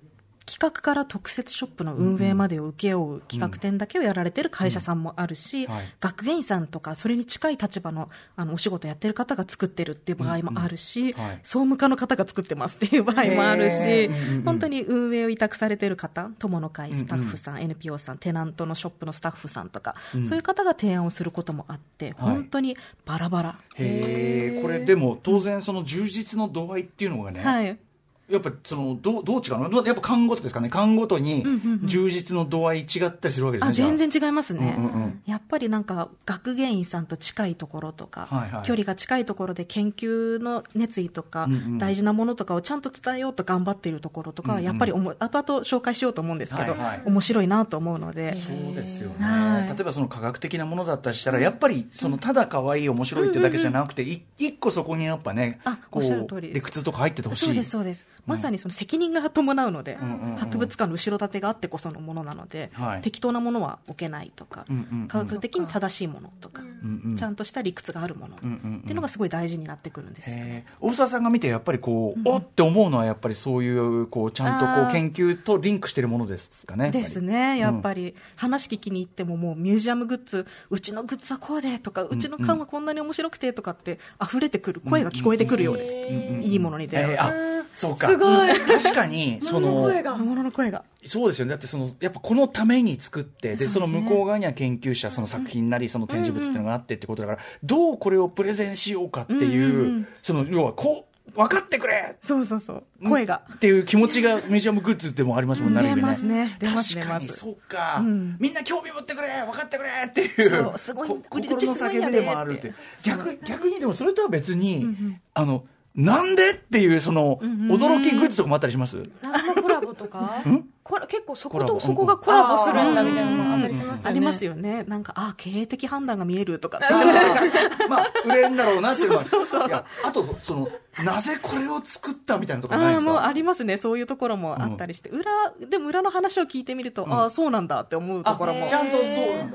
企画から特設ショップの運営までを請け負う企画展だけをやられてる会社さんもあるし、学芸員さんとかそれに近い立場のあのお仕事やってる方が作ってるっていう場合もあるし、総務課の方が作ってますっていう場合もあるし、本当に運営を委託されてる方、友の会スタッフさん、NPO さん、テナントのショップのスタッフさんとか、そういう方が提案をすることもあって、本当にバラバラ。へえこれでも当然その充実の度合いっていうのがね、はいやっぱそのどうどう違うの？やっぱ缶ごとですかね？缶ごとに充実の度合い違ったりするわけですね、あじゃあ全然違いますね、うんうんうん。やっぱりなんか学芸員さんと近いところとか、はいはい。距離が近いところで研究の熱意とか、うんうん。大事なものとかをちゃんと伝えようと頑張っているところとかは、やっぱりおも後々紹介しようと思うんですけど、はいはい。面白いなと思うので、そうですよね、はい。例えばその科学的なものだったりしたらやっぱりそのただ可愛い面白いってだけじゃなくて、い一個そこにやっぱねあこう理屈とか入っててほしい。そうですそうです、まさにその責任が伴うので、博物館の後ろ盾があってこそのものなので、はい。適当なものは置けないとか、科学的に正しいものとか、ちゃんとした理屈があるもの、っていうのがすごい大事になってくるんですよ。えー。大沢さんが見てやっぱりこう、おって思うのはやっぱりそういうこうちゃんとこう研究とリンクしてるものですかねですね、やっぱり、話聞きに行っても、もうミュージアムグッズ、うちのグッズはこうでとか、うちの缶はこんなに面白くてとかって、溢れてくる、声が聞こえてくるようです、いいものに出会う。そうかすごい。確かにそのと、ものの声が。そうですよね。だってそのやっぱこのために作ってでその向こう側には研究者その作品なりその展示物っていうのがあってってことだからどうこれをプレゼンしようかっていうその要はこう分かってくれ。そうそうそう、声が。っていう気持ちがミュージアムグッズでもありますもんね、ある意味出ますね。出ます確かに出ます。そうか、ん。みんな興味持ってくれ分かってくれっていうそうすごいこうち心の叫びでもあるって逆逆にでもそれとは別に、あのなんで？っていうその驚きグッズとかもあったりします、謎のコラボとか？これ結構そことそこがコラボするんだみたいなのがありしますよね。ありますよね。なんか、あ、経営的判断が見えるとか。まあ売れるんだろうなっていうのは。いやあとそのなぜこれを作ったみたいなところないああ、ですか？もうありますね。そういうところもあったりして。裏、でも裏の話を聞いてみると、ああ、そうなんだって思うところも。あちゃんとそう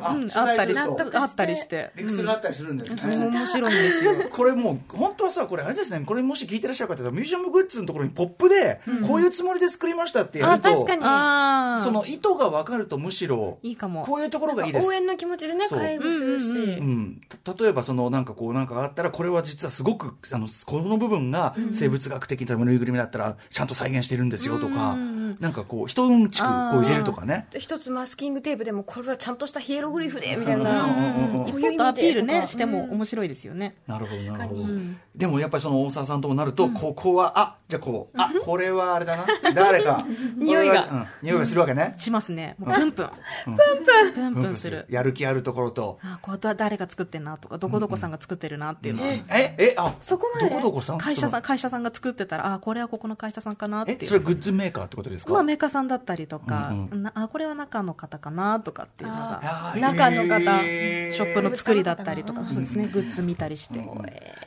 あ、あったりして、あったりして。理屈があったりするんですね、そう面白いんですよ。[laughs] これもう本当はさこれあれですね。これもし聞いてらっしゃる方はミュージアムグッズのところにポップで、こういうつもりで作りましたってやると。あ確かにああ。その意図が分かるとむしろいいかも。こういうところがいいです。応援の気持ちでね会話するし、うん、た例えばそのなんかこうなんかあったらこれは実はすごくあのこの部分が生物学的なぬいぐるみだったらちゃんと再現してるんですよとか、なんかこう一うんちくこう入れるとかね。一つマスキングテープでもこれはちゃんとしたヒエログリフでみたいな、うんうんうんうんこういうアピールね、しても面白いですよね。なるほどなるほど、に。でもやっぱりその大沢さんともなると、ここはあじゃあこうあ [laughs] これはあれだな。誰か。匂いが匂いがするわけね、しますね。もうプンプン。プンプン。プンプンする。やる気あるところと。あ、これは誰が作ってんなとか、どこどこさんが作ってるなっていうのは。ええあそこまで？どこどこさん？会社さん、会社さんが作ってたら、あ、これはここの会社さんかなっていう。えそれグッズメーカーってことですか、まあ、メーカーさんだったりとか、うんなあこれは中の方かなとかっていうのが中の方ショップの作りだったりとかそうですねグッズ見たりして、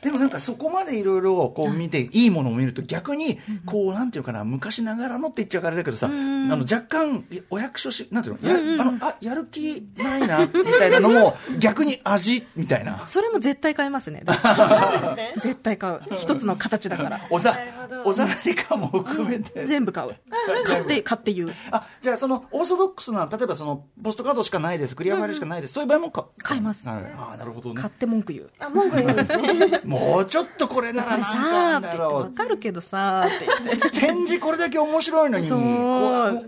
でもなんかそこまでいろいろこう見ていいものを見ると逆にこうなんていうかな昔ながらのって言っちゃうからだけどさあの若干お役所しなんていうのやあのあやる気ないなみたいなのも [laughs] 逆に味みたいな。それも絶対買いますね。[laughs] 絶対買う。一つの形だから。おざなるほど。おざらりかも含めて。全部買う。買って買って言う。あじゃあそのオーソドックスな例えばそのポストカードしかないです。クリアファイルしかないです。そういう場合もか買います。なるあなるほどね。買って文句言う。あ文句言う。んですねもうちょっとこれならなんか [laughs] あんさーって言ってだろう分かるけどさ展示これだけ面白いのに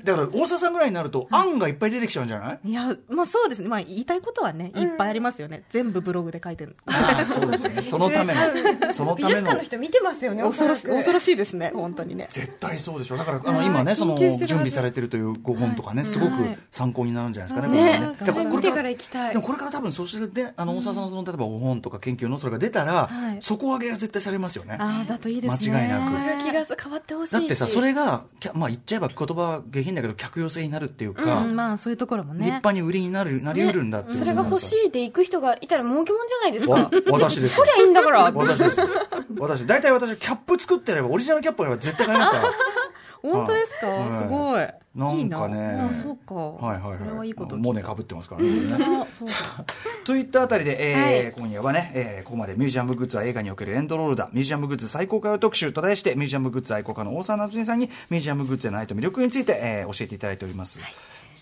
だから大沢さんぐらいになると案がいっぱい出てきちゃうんじゃない、いやまあそうですね。まあ言いたいことはねいっぱいありますよね、全部ブログで書いてるああそうですよね。そのための。[laughs] その美ための。術館の人見てますよね恐ろしい恐ろしいいですね本当にね。絶対そうでしょだからあのはい。今ねその準備されてるというご本とかねすごくはい。参考になるんじゃないですかねね。これから行きたい。でもこれから多分そしてであの大沢さんのその例えばお本とか研究のそれが出たらはい。底上げが絶対されますよね。ああだといいですね。間違いなく。変わる気がす変わってほしいし。だってさそれがきゃまあ言っちゃえば言葉は下品だけど客寄せになるっていうかうんまあそういうところもね。立派に売りになるなりうるんだっていう。それが欲しいで行く人がいたら儲けもんじゃないですわか私ですそりゃいいんだから。私です私大体私キャップ作ってやればオリジナルキャップやれば絶対買いますから本当ですか、はい。すごい。なんかね。いいな。あそうか。はいはいはい。これはいいことモネかぶってますからね。といったあたりで、えーはい。今夜はね、えーここまでミュージアムグッズは映画におけるエンドロールだ。ミュージアムグッズ最高価特集と題してミュージアムグッズ愛好家の大沢夏美さんにミュージアムグッズへの愛と魅力について、えー教えていただいております、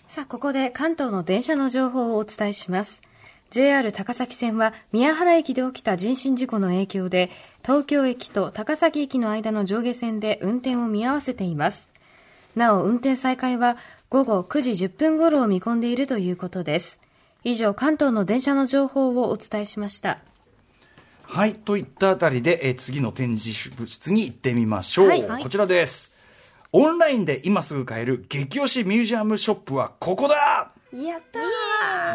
さあ、ここで関東の電車の情報をお伝えします。JR 高崎線は宮原駅で起きた人身事故の影響で、東京駅と高崎駅の間の上下線で運転を見合わせています。なお、運転再開は午後9時10分頃を見込んでいるということです。以上、関東の電車の情報をお伝えしました。はいといったあたりで、えー次の展示物質に行ってみましょう、はいこちらですオンラインで今すぐ買える激推しミュージアムショップはここだやった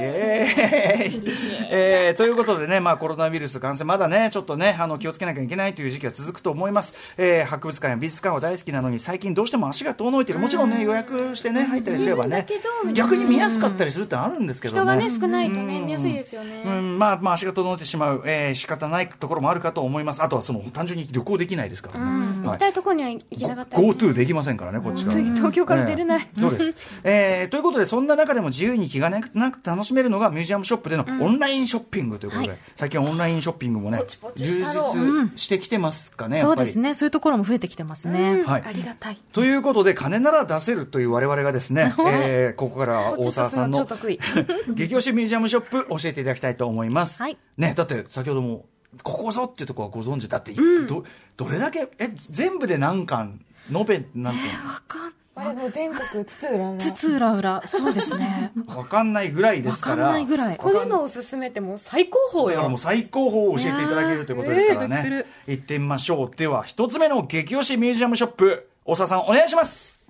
イエーイ。[laughs] えーということでね、まあ、コロナウイルス感染、まだね、ちょっとね、あの気をつけなきゃいけないという時期は続くと思います、えー博物館や美術館は大好きなのに、最近どうしても足が遠のいてる、もちろんね、予約してね、入ったりすればね逆に見やすかったりするってあるんですけどね。人がね、少ないとね、見やすいですよね。うん、まあ、まあ、足が遠のいてしまう、えー仕方ないところもあるかと思います。あとは、その、単純に旅行できないですから。ね。行はい。きたいところには行けなかったり。GoTo できませんからね、こっちから。次東京から出れない。ええ。そうです。えーということで、そんな中でも自由に気がなくなく楽しめるのがミュージアムショップでのオンラインショッピングということで、最近はオンラインショッピングもね充実してきてますかね、やっぱり。そうですね。そういうところも増えてきてますね、はい。ありがたい。ということで、金なら出せるという我々がですね、[laughs] えーここからは大沢さんの超得意。[laughs] 激推しミュージアムショップ教えていただきたいと思います。はい。ね、だって先ほども、ここぞっていうところはご存知だって、ど、どれだけ、え、全部で何巻、延べ、なんていうわかんあれもう全国津々浦々。津々浦々そうですねの [laughs] わかんないぐらいでわかんすから。ないぐらいこれのおすすめってもう最高峰よだからもう。最高峰を教えていただけるということですからいやー。行ってみましょう。では、一つ目の激推しミュージアムショップ、大沢さんお願いします。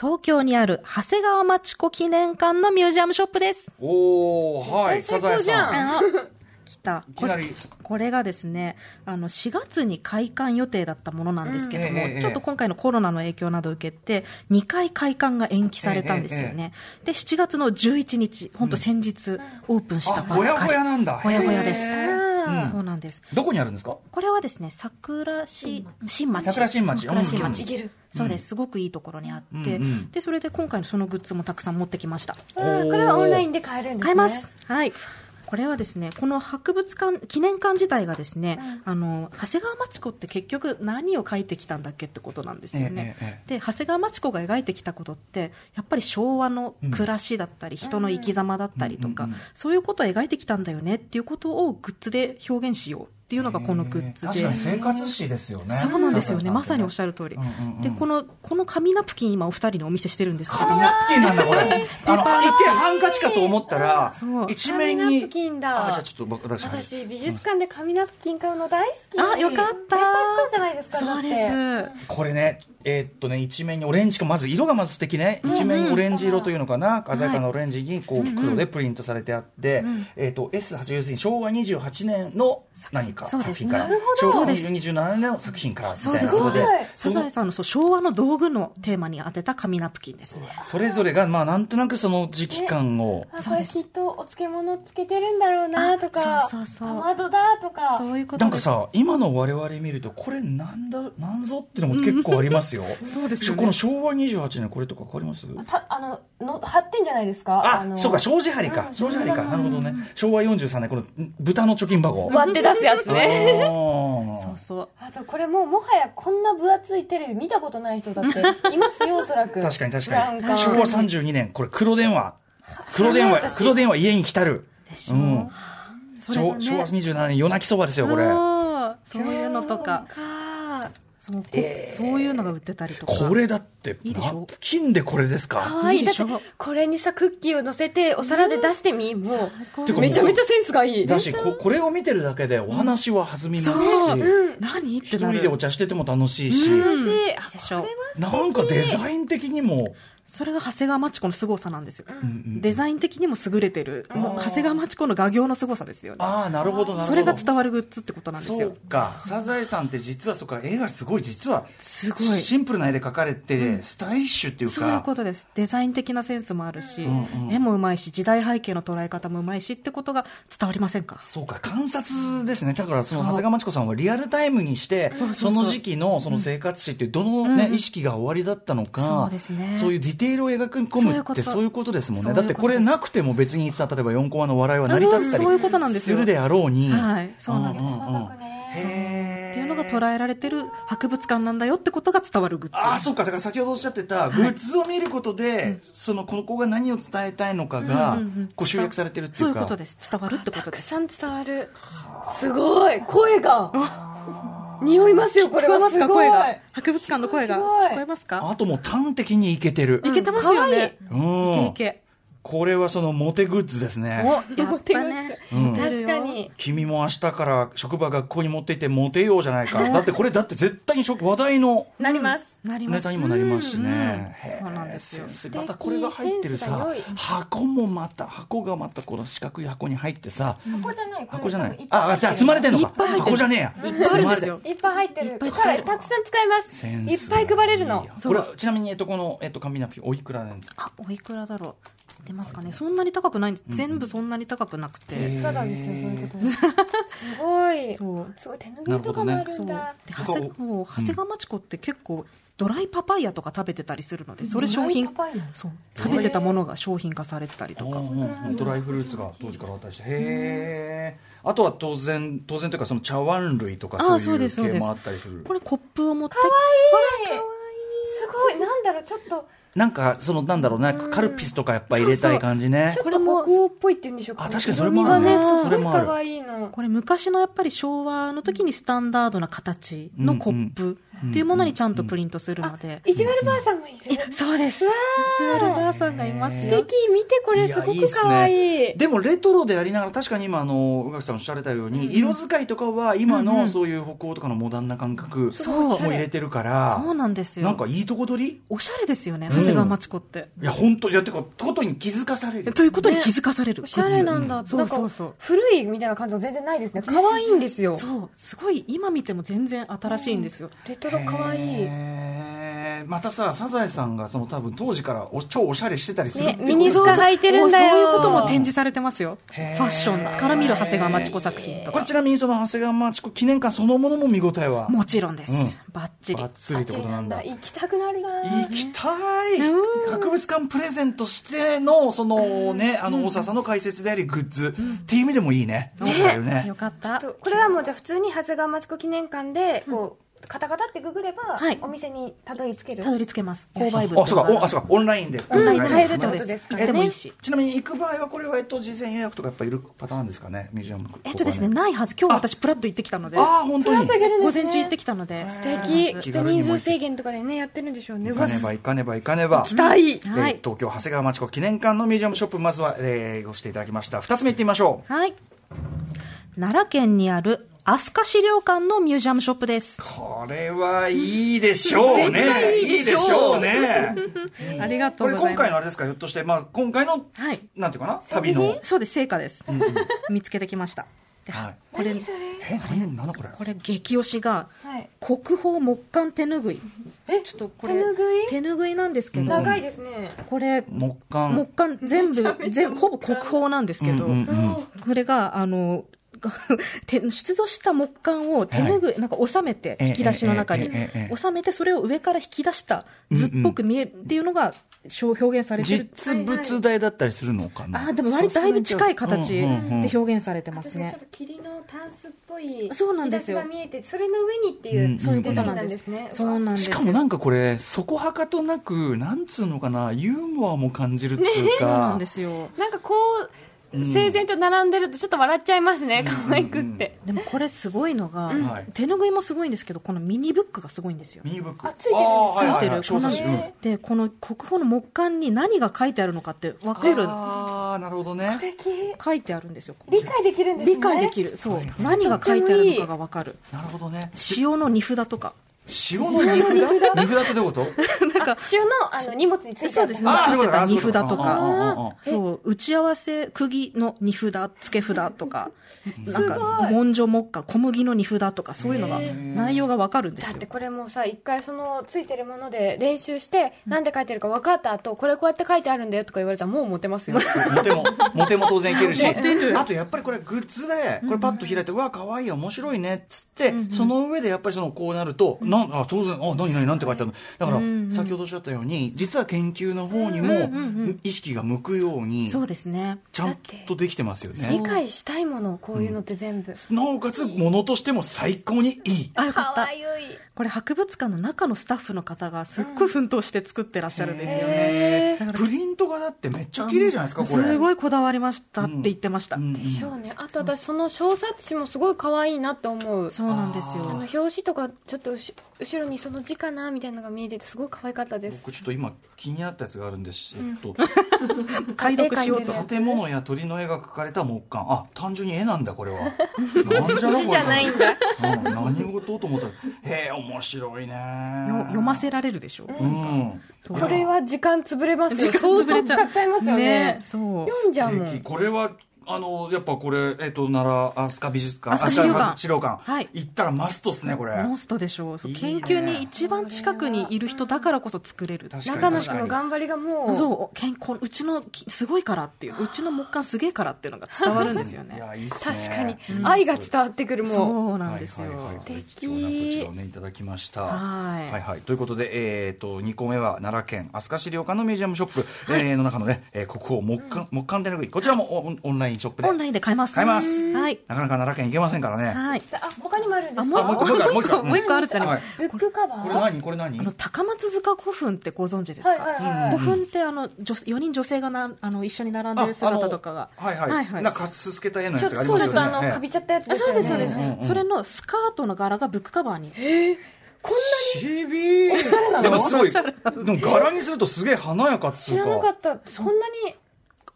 東京にある長谷川町子記念館のミュージアムショップですおー、はい、サザエさん。ん来たいきなり。これがですねあの4月に開館予定だったものなんですけども、うんちょっと今回のコロナの影響などを受けて2回開館が延期されたんですよね、で7月の11日本当先日オープンしたあ、ばっかり。ほやほやなんだ。ほやほやです。うん。そうなんです。どこにあるんですか？これはですね桜市新町。桜新町。桜新うん。町そうです。すごくいいところにあって、うんうん。でそれで今回のそのグッズもたくさん持ってきました。これはオンラインで買えるんですね。買えます。はい。これはですね、この博物館、記念館自体がですね、あの、長谷川町子って結局何を書いてきたんだっけってことなんですよね。えええで、長谷川町子が描いてきたことって、やっぱり昭和の暮らしだったり、人の生き様だったりとか、うんうんうん。そういうことを描いてきたんだよねっていうことをグッズで表現しようっていうのがこのグッズで。確かに生活史ですよね。そうなんですよね。まさにおっしゃゃる通り。うんうんうんで、この、この紙ナプキン今お二人にお見せしてるんですけども。紙ナプキンなんだこれ。あの、一見ハンカチかと思ったら一面に。紙ナプキンだあ、じゃあちょっと僕私。私、美術館で紙ナプキン買うの大好き。あよかった絶対使うじゃないですか。そうだってです。これね、えーっとね、一面にオレンジか、まず色がまず素敵ね。一面にオレンジ色というのかな、鮮やかなオレンジにこう黒でプリントされてあって、えーっと、S8、要するに昭和28年の何か作品から。昭和そうです27年の作品からみそうたいなことで。サザエさんのそう昭和の道具のテーマに当てた紙ナプキンですね。それぞれが、まあ、なんとなくその時期感を、あ、これきっとお漬物つけてるんだろうなとか、あそうそうそう。かまどだとか。そういうこと。なんかさ、今の我々見ると、これなんだ、なんぞっていうのも結構ありますよ。そうですよねこの昭和28年、これとかわかります？たあのの貼ってんじゃないですか？あ、のそうか、障子張りか。障子張りか。なるほどね。昭和43年、この豚の貯金箱。割って出すやつねそうそう。あとこれもうもはやこんな分厚いテレビ見たことない人だって [laughs] いますよおそらく確かに確かに。昭和32年、これ黒電話。黒電話、私黒電話家に来たる。でしょうん。昭昭和27年、夜泣きそばですよ、これ。そういうのとか。かそうこそういうのが売ってたりとか。これだっていいでしょ？ナプキンでこれですか？かわいい。でしょこれにさクッキーを乗せてお皿で出してみ、も最高。うめちゃめちゃセンスがいい。だしここれを見てるだけでお話は弾みますし、そう、何って一なる人でお茶してても楽しいし、楽しい。いいあでしょ？これはなんかデザイン的にもそれが長谷川町子の凄さなんですよ、デザイン的にも優れてる長谷川町子の画業の凄さですよね。ああなるほどなるほど。それが伝わるグッズってことなんですそようか。サザエさんって実はそうか絵がすごい実はすごい。シンプルな絵で描かれて、スタイリッシュっていうか。そういうことです。デザイン的なセンスもあるし、んうん。絵もうまいし時代背景の捉え方もうまいしってことが伝わりませんか？そうか観察ですね。だからそのそう。長谷川町子さんはリアルタイムにしてそうそうそう。の時期のその生活史っていうどの、ね意識が終わりだったのかそうですね。そういうディテールを描き込むってそういうこと。ですもんね。だってこれなくても別にさ例えば4コマの笑いは成り立ったりあそうそういうことなんでするであろうに、はい。そうなんです、うんっていうのが捉えられてる博物館なんだよってことが伝わるグッズ。ああそうか。だから先ほどおっしゃってたグッズを見ることで、そのこの子が何を伝えたいのかが、うんうんうん。こう集約されてるっていうか。そういうことです。伝わるってことです。たくさん伝わる。すごい。声が [laughs] 匂いますよこれ聞こえますはすごい。か声が。博物館の声が。聞こえますか？あともう端的にいけてる、いけてますよね。うんい。けいけこれはそのモテグッズですね。おやったね。うん。確かに。君も明日から職場学校に持って行ってモテようじゃないか。だってこれだって絶対に職話題のなります、なります。ネタにもなりますしね、そうなんですよ。またこれが入ってるさ箱もまた箱がまたこの四角い箱に入ってさ箱じゃない。箱じゃない。ああじゃあ積まれてんのか。いっぱい入ってる。箱じゃねえや。いっぱいある。んですよいっぱい入ってる。いっぱいこ使える。れたくさん使えます。いっぱい配れるの。これちなみにえっとこのえっと紙ナプキンおいくらなんですか？あおいくらだろう出ますかね。そんなに高くない全部そんなに高くなくて、ただですよそういうこと。[laughs] すごいそうすごい手拭いとかもあるそうんだで長谷もう長谷川町子って結構ドライパパイヤとか食べてたりするのでそれ商品ドライパパイヤ。そう。食べてたものが商品化されてたりとか。ドライフルーツが当時から渡してへえあとは当然当然というかその茶碗類とかあそういうそうですそうです。系もあったりする。これコップを持ってかわいい。すごい。なんだろうちょっとなんかそのなんだろうなカルピスとかやっぱ入れたい感じね。ちょっとこれも北欧っぽいって言うんでしょうかあ確かにそれもあるね。それもある可愛いの。これ昔のやっぱり昭和の時にスタンダードな形のコップっていうものにちゃんとプリントするので、意地悪ばあさんもいる？そうです。チュアルばあさんがいます。よ。素敵見てこれすごく可愛い。でもレトロでありながら確かに今あの宇垣さんおっしゃられたように、色使いとかは今のそういう北欧とかのモダンな感覚。そう。も入れ。てるからそうなんですよ。なんかいいとこ取り？おしゃれですよね、長谷川町子って。いや本当いやてかことに気づかされる。ということに気づかされる。おしゃれなんだ。そうそうそう。古いみたいな感じは全然ないですね。可愛いんですよ。そう、すごい今見ても全然新しいんですよ。レトロ可愛い。またさサザエさんがその多分当時からお超おしゃれしてたりするってことねミニスカ履いてるんだよ。そういうことも展示されてますよ。ファッションから見る長谷川町子作品とか。これちなみにその長谷川町子記念館そのものも見応えは？もちろんです。うん。バッチリ。バッ。ツリってことなんだ。行きたくなるな。行きたい。博物館プレゼントしてのそのねあの大沢さんの解説でありグッズ。っていう意味でもいいね。確かにね。よかった。とこれはもうじゃあ普通に長谷川町子記念館でこうカタカタってググれば、はい。お店にたどり着ける。たどり着けます。購買部あそうかおあそうか。オンラインで。オンラインで。買えるってそうですことですか行らね。ってもいいし。ちなみに行く場合はこれはえっと事前予約とかやっぱいるパターンですかね？ミュージアムとか。えっとですね、ないはず。今日私プラッと行ってきたので。ああ本当に。プラスあげるん午前中行ってきたので。素敵。気人人軽にも行け数制限とかでねやってるんでしょうね。行かねば行かねば行かねば。行きたい。えーはい東京長谷川町子記念館のミュージアムショップまずは、えーごしていただきました2つ目行ってみましょうはい。奈良県にある飛鳥資料館のミュージアムショップです。これはいいでしょうね。絶対いいでしょう。いいでしょうね。[laughs] ありがとこれうございます。今回のあれですかひょっとして、まあ、今回の、はい。なんていうかな？旅の、そうです、成果です。見つけてきました。ではい、これ、何それ？え何なんだこれ？これ激推しが、はい。国宝木簡手ぬぐい。えちょっとこれ、手ぬぐい？手ぬぐいなんですけど、長いですね。これ、木簡。木簡全部、全部、ほぼ国宝なんですけど、うんうんうんこれが、あの、手 [laughs] 出土した木簡を手ぬぐい、なんか収めて、ええ引き出しの中に。収めて、それを上から引き出した図っぽく見えるっていうのが、表現されてる。実物大だったりするのかな？あーでも割とだいぶ近い形でうんうんうん。表現されてますね。私がちょっ。と霧のタンスっぽいそうなんですよ。引き出しが見えてそれの上にっていう、うんそういうこデザインとなんんですすね。そうなんです。よしかもなんかこれそこはかとなくなんつうのかな？ユーモアも感じるっていうか。そうなんですよ。なんかこう整然と並んでるとちょっと笑っちゃいますね可愛くって。でもこれすごいのが、はい。手ぬぐいもすごいんですけどこのミニブックがすごいんですよ。ミニブック。あついてるついてる、はいはいはい小このでこの国宝の木簡に何が書いてあるのかって分かる。ああなるほどね。素敵。書いてあるんですよ。理解できるんですね。理解できる。そう。何が書いてあるのかが分かる。なるほどね。塩の荷札とか塩の荷札荷札ってどういうこと？[laughs] なんか塩のあの荷物についてそうですね。ついてた荷そういうこと札とか。そう。打ち合わせ釘の荷札付け札とかなんか文書木貨小麦の荷札とかそういうのが内容が分かるんですよ。だってこれもさ一回そのついてるもので練習して何で書いてるか分かった後これこうやって書いてあるんだよとか言われたらもうモテますよ。[laughs] モテもモテも当然いけるし。[laughs] [laughs] あとやっぱりこれグッズでこれパッと開いて、うわ可愛い面白いねっつって、その上でやっぱりそのこうなると、なんあ当然あ何何何て書いてあるの。だから、先ほどおっしゃったように実は研究の方にも意識が向くようにそうですね。ちゃんとできてますよね。理解したいものこういうのって全部。なおかつものとしても最高にいい。あよかった。可愛いこれ博物館の中のスタッフの方がすっごい奮闘して作ってらっしゃるんですよね、へだからプリントがだってめっちゃ綺麗じゃないですかこれ。すごいこだわりましたって言ってました、うんでしょうね。あと私その小冊子もすごい可愛いなって思う。そうなんですよ。あの表紙とかちょっと後後ろにその字かなみたいなのが見えててすごい可愛かったです。僕ちょっと今気になったやつがあるんです、えっと [laughs] 解読しようと。建物や鳥の絵が描かれた木簡。あ単純に絵なんだこれは。[laughs] なんじゃろこれ。字じゃないんだ。うん、何事と思った。らへえ面白いね。よ読ませられるでしょ、うん。これは時間潰れますよ。時間相当潰れちゃう。使っちゃいますよね。そう。読んじゃうこれはあのやっぱこれ、えっと奈良飛鳥美術館飛鳥資料館。資料館、はい。行ったらマストっすねこれ。モンストでしょう。いいね。研究に一番近くにいる人だからこそ作れる。確かに。中の人の頑張りがもうそう健康うちのきすごいからっていううちの木簡すげえからっていうのが伝わるんですよ [laughs] いねやいいっすね。確かに。愛が伝わってくるもう。そうなんですよ、はいはいはい、これ素敵。貴重なこちらをねいただきました。はい。はいはい。ということで、えー、と2個目は奈良県飛鳥資料館のミュージアムショップ、えーの中のね、えー国宝木簡木簡手ぬぐいこちらもオンラインショップで。オンラインで買えます。買えます。はい。なかなか奈良県行けませんからね、はい。あ他にもあるんですあもうかもう一個もう一個もう一個あるってね、は。い。ブックカバこれー何これ何？あの高松塚古墳ってご存知ですか、はいはいはい。古墳ってあの女4人女性がなあの一緒に並んでる姿とかが。あはいはい、はいはい。なんかすすけた絵のちょっとやつがありますよね。そうです。あのええ。かびちゃったやつであすよね。そうですそうです、それのスカートの柄がブックカバーに。ちびー。でもすごい。でも柄にするとすげえ華やかっつ知うか。らなかった。こんなに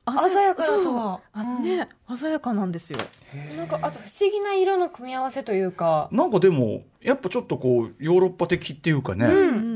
鮮やかだとは。そう。あね、鮮やかなんですよ。なんかあと不思議な色の組み合わせというか。なんかでもやっぱちょっとこうヨーロッパ的っていうかね、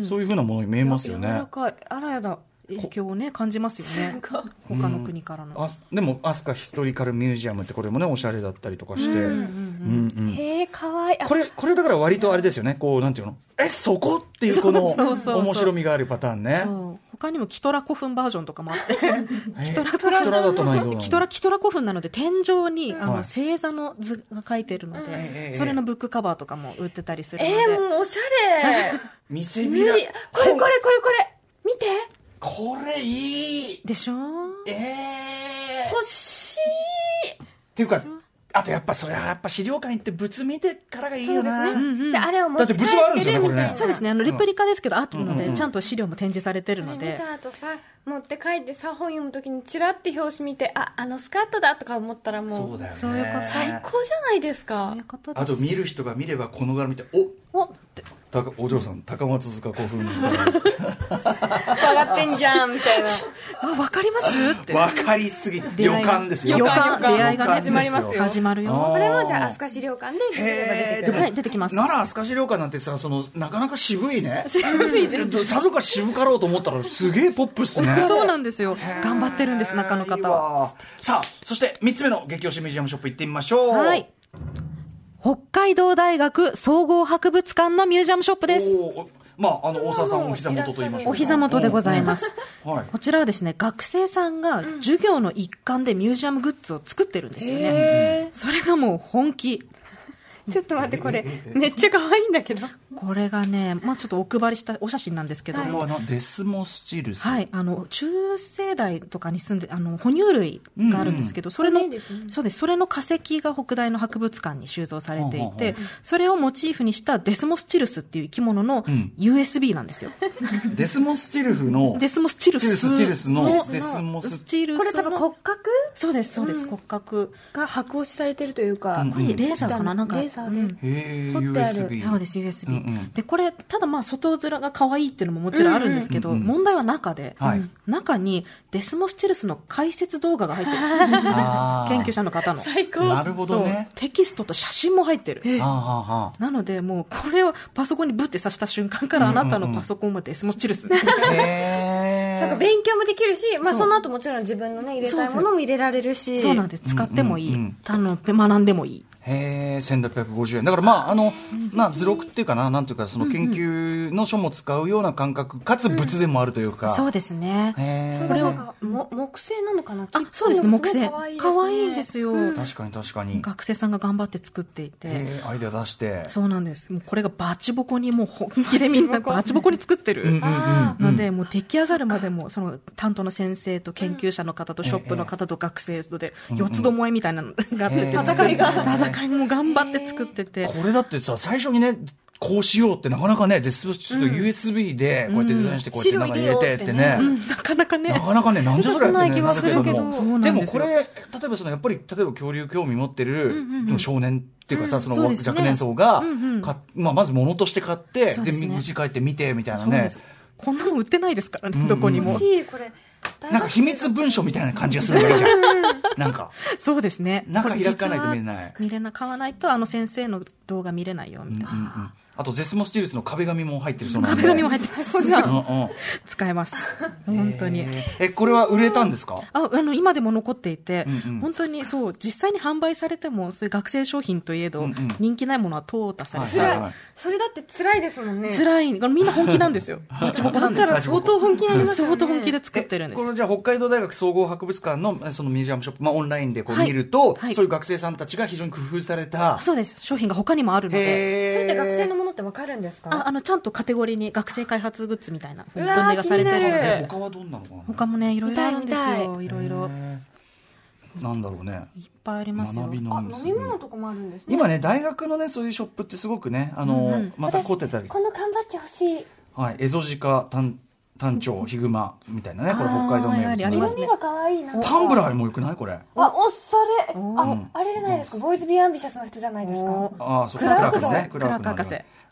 そういうふうなものに見えますよ柔ねらかいあらやだ。影響をね感じますよね。他の国からの、あでもアスカヒストリカルミュージアムってこれもねおしゃれだったりとかして、うんうんへえかわいい。あこれこれだから割とあれですよね。こうなんていうの？えそこ？っていうこのそうそうそうそう。面白みがあるパターンね。そう他にもキトラ古墳バージョンとかもあって。え [laughs] キトラキトラだとキトラキトラ古墳なので天井にあのはい星座の図が書いてるのええ。でそれのブックカバーとかも売ってたりするので。えー、もうおしゃれ。[laughs] 見せびらこれこれこれこれ。見て。これいい。でしょ？ええ。欲しい。っていうかあとやっぱそれはやっぱ資料館行って物見てからがいいよな、であれを持ち帰ってだって物はあるんですよこれね。そうですね。あのレプリカですけどあるので、ちゃんと資料も展示されてるので。た後さ持って帰ってさ本読むときにチラって表紙見てああのスカートだとか思ったらもうそうだよねそういうこと最高じゃないですそうかいうことですあと見る人が見ればこの柄見ておおってたかお嬢さん高松塚古墳。笑ってんじゃんみたいな。[laughs] あ分かりますって。分かりすぎて予感ですよ。予予感感出会いがね始まりますよ。始まるよ。これもじゃあ飛鳥資料館ででもはい出てきます。奈良飛鳥資料館なんてさそのなかなか渋いね。渋いねさぞか渋かろうと思ったらすげえポップっすね。そうなんですよ。頑張ってるんです中の方は。わさあそして3つ目の激推しミュージアムショップ行ってみましょう。はい北海道大学総合博物館のミュージアムショップです。まああの大沢さんお膝元と言いましょうか。お膝元でございます。うんはい。こちらはですね学生さんが授業の一環でミュージアムグッズを作ってるんですよね、それがもう本気 [laughs] ちょっと待って、これ、めっちゃ可愛いんだけど。これがね、まあ、ちょっとお配りしたお写真なんですけども、はなデスモスチルス。はい、あの中生代とかに住んであの哺乳類があるんですけど、それのね。そうです。それの化石が北大の博物館に収蔵されていほうほうて、それをモチーフにしたデスモスチルスっていう生き物の USB なんですよ。[laughs] デスモスチルフの、デスモスチルス。チルスチルスのデスモススチルスのこれ多分骨格？そうですそうです、骨格。が白押しされてるというか、うんこれレーザーかな？なんかレーザーで。うん。へえ、彫ってある。USB。そうです USB、うんうん。でこれただまあ外面が可愛いっていうのももちろんあるんですけど、うんうん問題は中で、はい。中にデスモスチルスの解説動画が入ってる。[laughs] 研究者の方の。最高。なるほどね。テキストと写真も入ってる。はあはあはなのでもうこれをパソコンにブッて刺した瞬間からあなたのパソコンもデスモスチルス、あ。へ [laughs] そうかえ。勉強もできるし、まあ、その後もちろん自分のね入れたいものも入れられるし。そうなんです。使ってもいい、うんうんうんあの学んでもいいへえ、1650円。だからまあ、あの、まあ、図録っていうかな、なんていうか、その研究の書も使うような感覚、かつ物でもあるというか。そうですね。これなんかも木製なのかな？あそうですね木製。可愛い可愛いんですよ、確かに確かに。学生さんが頑張って作っていて、アイデア出して。そうなんです。もうこれがバチボコにもう本気でみんなバチボコに作ってる。うんうんうんので、もう出来上がるまでも、その担当の先生と研究者の方とショップの方と学生とで、四つどもえみたいなのがあって。戦いが戦いも頑張って作ってて。これだってさ、最初にね、こうしようってなかなかね、デスちょっと USB でこうやってデザインしてこうやって中に入れてってね。うん。なかなかね。な。かなかね、なんじゃそりゃってね、なるけど。も。でもこれ、例えばその、やっぱり、例えば恐竜興味持ってる少年っていうかさ、その若年層がうんうん、かまあまず物として買って、で、そうですね。家帰って見てみたいなね。こんなの売ってないですからね、どこにも。欲。しいこれなんか秘密文書みたいな感じがするじゃん。なんか、そうですね。中開かないと見れない見れない。買わないと、あの先生の動画見れないよ、みたいな。うんうんあと、ゼスモスチルスの壁紙も入ってるそうなんで。壁紙も入ってます。うんうん。使えます。本当に。えこれは売れたんですか？ああの今でも残っていて、うんうん。本当にそう実際に販売されてもそういう学生商品といえど、うんうん。人気ないものは淘汰されて、はい辛いそれだって辛いですもんね。辛い。みんな本気なんですよ。バチボコだなんですったら相当本気になりますよね。相当本気で作ってるんです。このじゃあ北海道大学総合博物館のえそのミュージアムショップ、まあ、オンラインでこうはい。見ると、はい。そういう学生さんたちが非常に工夫された。そうです。商品が他にもあるので。へそれって学生のもものってわかるんですか？ああのちゃんとカテゴリーに学生開発グッズみたいな分類がされてるる。他はどんなのかな？他もねいろいろあるんですよ。いろい。ろなんだろうね。いっぱいありますよ。学びのあ飲み物とかもあるんですね。今ね大学のねそういうショップってすごくねあの、うんうん。また凝ってたり。この缶バッジ欲しい。はいエゾジカタンタンチョウヒグマみたいなねこれ北海道名物の。ますね。色味が可愛いなタンブラーもよくない？これ。あおそれ。おあーあれじゃないですか。 Boys be ambitious の人じゃないですか。おああそうクラーククラークね。クラーク博士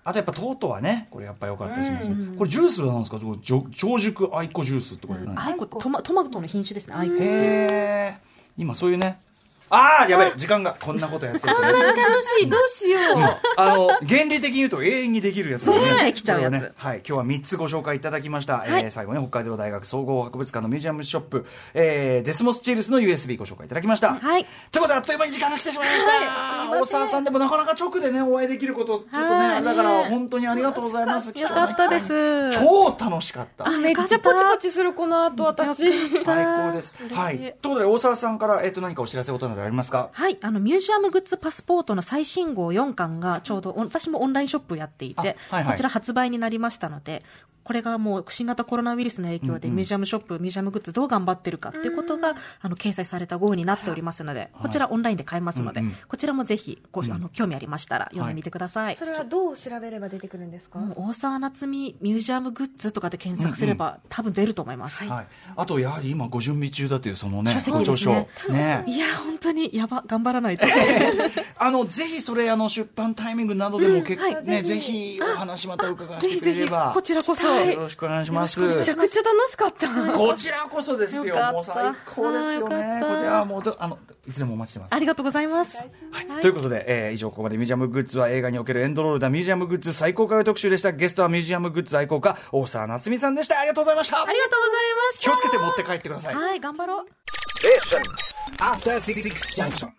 あとやっぱトートはねこれやっぱ良かったりしますよ。これジュースはなんですか？長熟アイコジュースってこれ何アイコトマトマトの品種ですねアイコ。今そういうねああやべえ時間がこんなことやってる。とね楽しいどうしよう。あの原理的に言うと永遠にできるやつね。できちゃうやつ。ね。はい、今日は3つご紹介いただきました、えー最後に北海道大学総合博物館のミュージアムショップ、えーデスモスチルスの USB ご紹介いただきました、はい。ということであっという間に時間が来てしまいました、大沢さんでもなかなか直でねお会いできることちょっとねはい。だから本当にありがとうございます。よかったです。超楽しかった。めっちゃポチポチするこの後私。最高です。はい。ということで大沢さんから、えっと何かお知らせことなどありますか？はい、あのミュージアムグッズパスポートの最新号4巻がちょうどお私もオンラインショップやっていて、あはいはい。こちら発売になりましたのでこれがもう新型コロナウイルスの影響でミュージアムショップ、ミュージアムグッズどう頑張ってるかっていうことがあの掲載された号になっておりますので、こちらオンラインで買えますので、うんうん。こちらもぜひご、あの興味ありましたら読んでみてください。それはどう調べれば出てくるんですか？大沢夏美ミュージアムグッズとかで検索すれば、多分出ると思います。はい、あとやはり今ご準備中だというそのね書籍ですね。ね。いや本当にやば頑張らないと。[laughs] あのぜひそれあの出版タイミングなどでも結構、はい。ねぜひ。お話また伺わせぜひぜひてくれれば。こちらこそ。よろしくお願いします。めちゃくちゃ楽しかった。こちらこそですよ。もう最高ですよね。こちらはもうどあのいつでもお待ちしてます。ありがとうございます。はい、ということで、えー以上ここまでミュージアムグッズは映画におけるエンドロールだ。ミュージアムグッズ最高回特集でした。ゲストはミュージアムグッズ愛好家大沢夏美さんでした。ありがとうございました。ありがとうございました。気をつけて持って帰ってください。はい、頑張ろう。After Six Junction.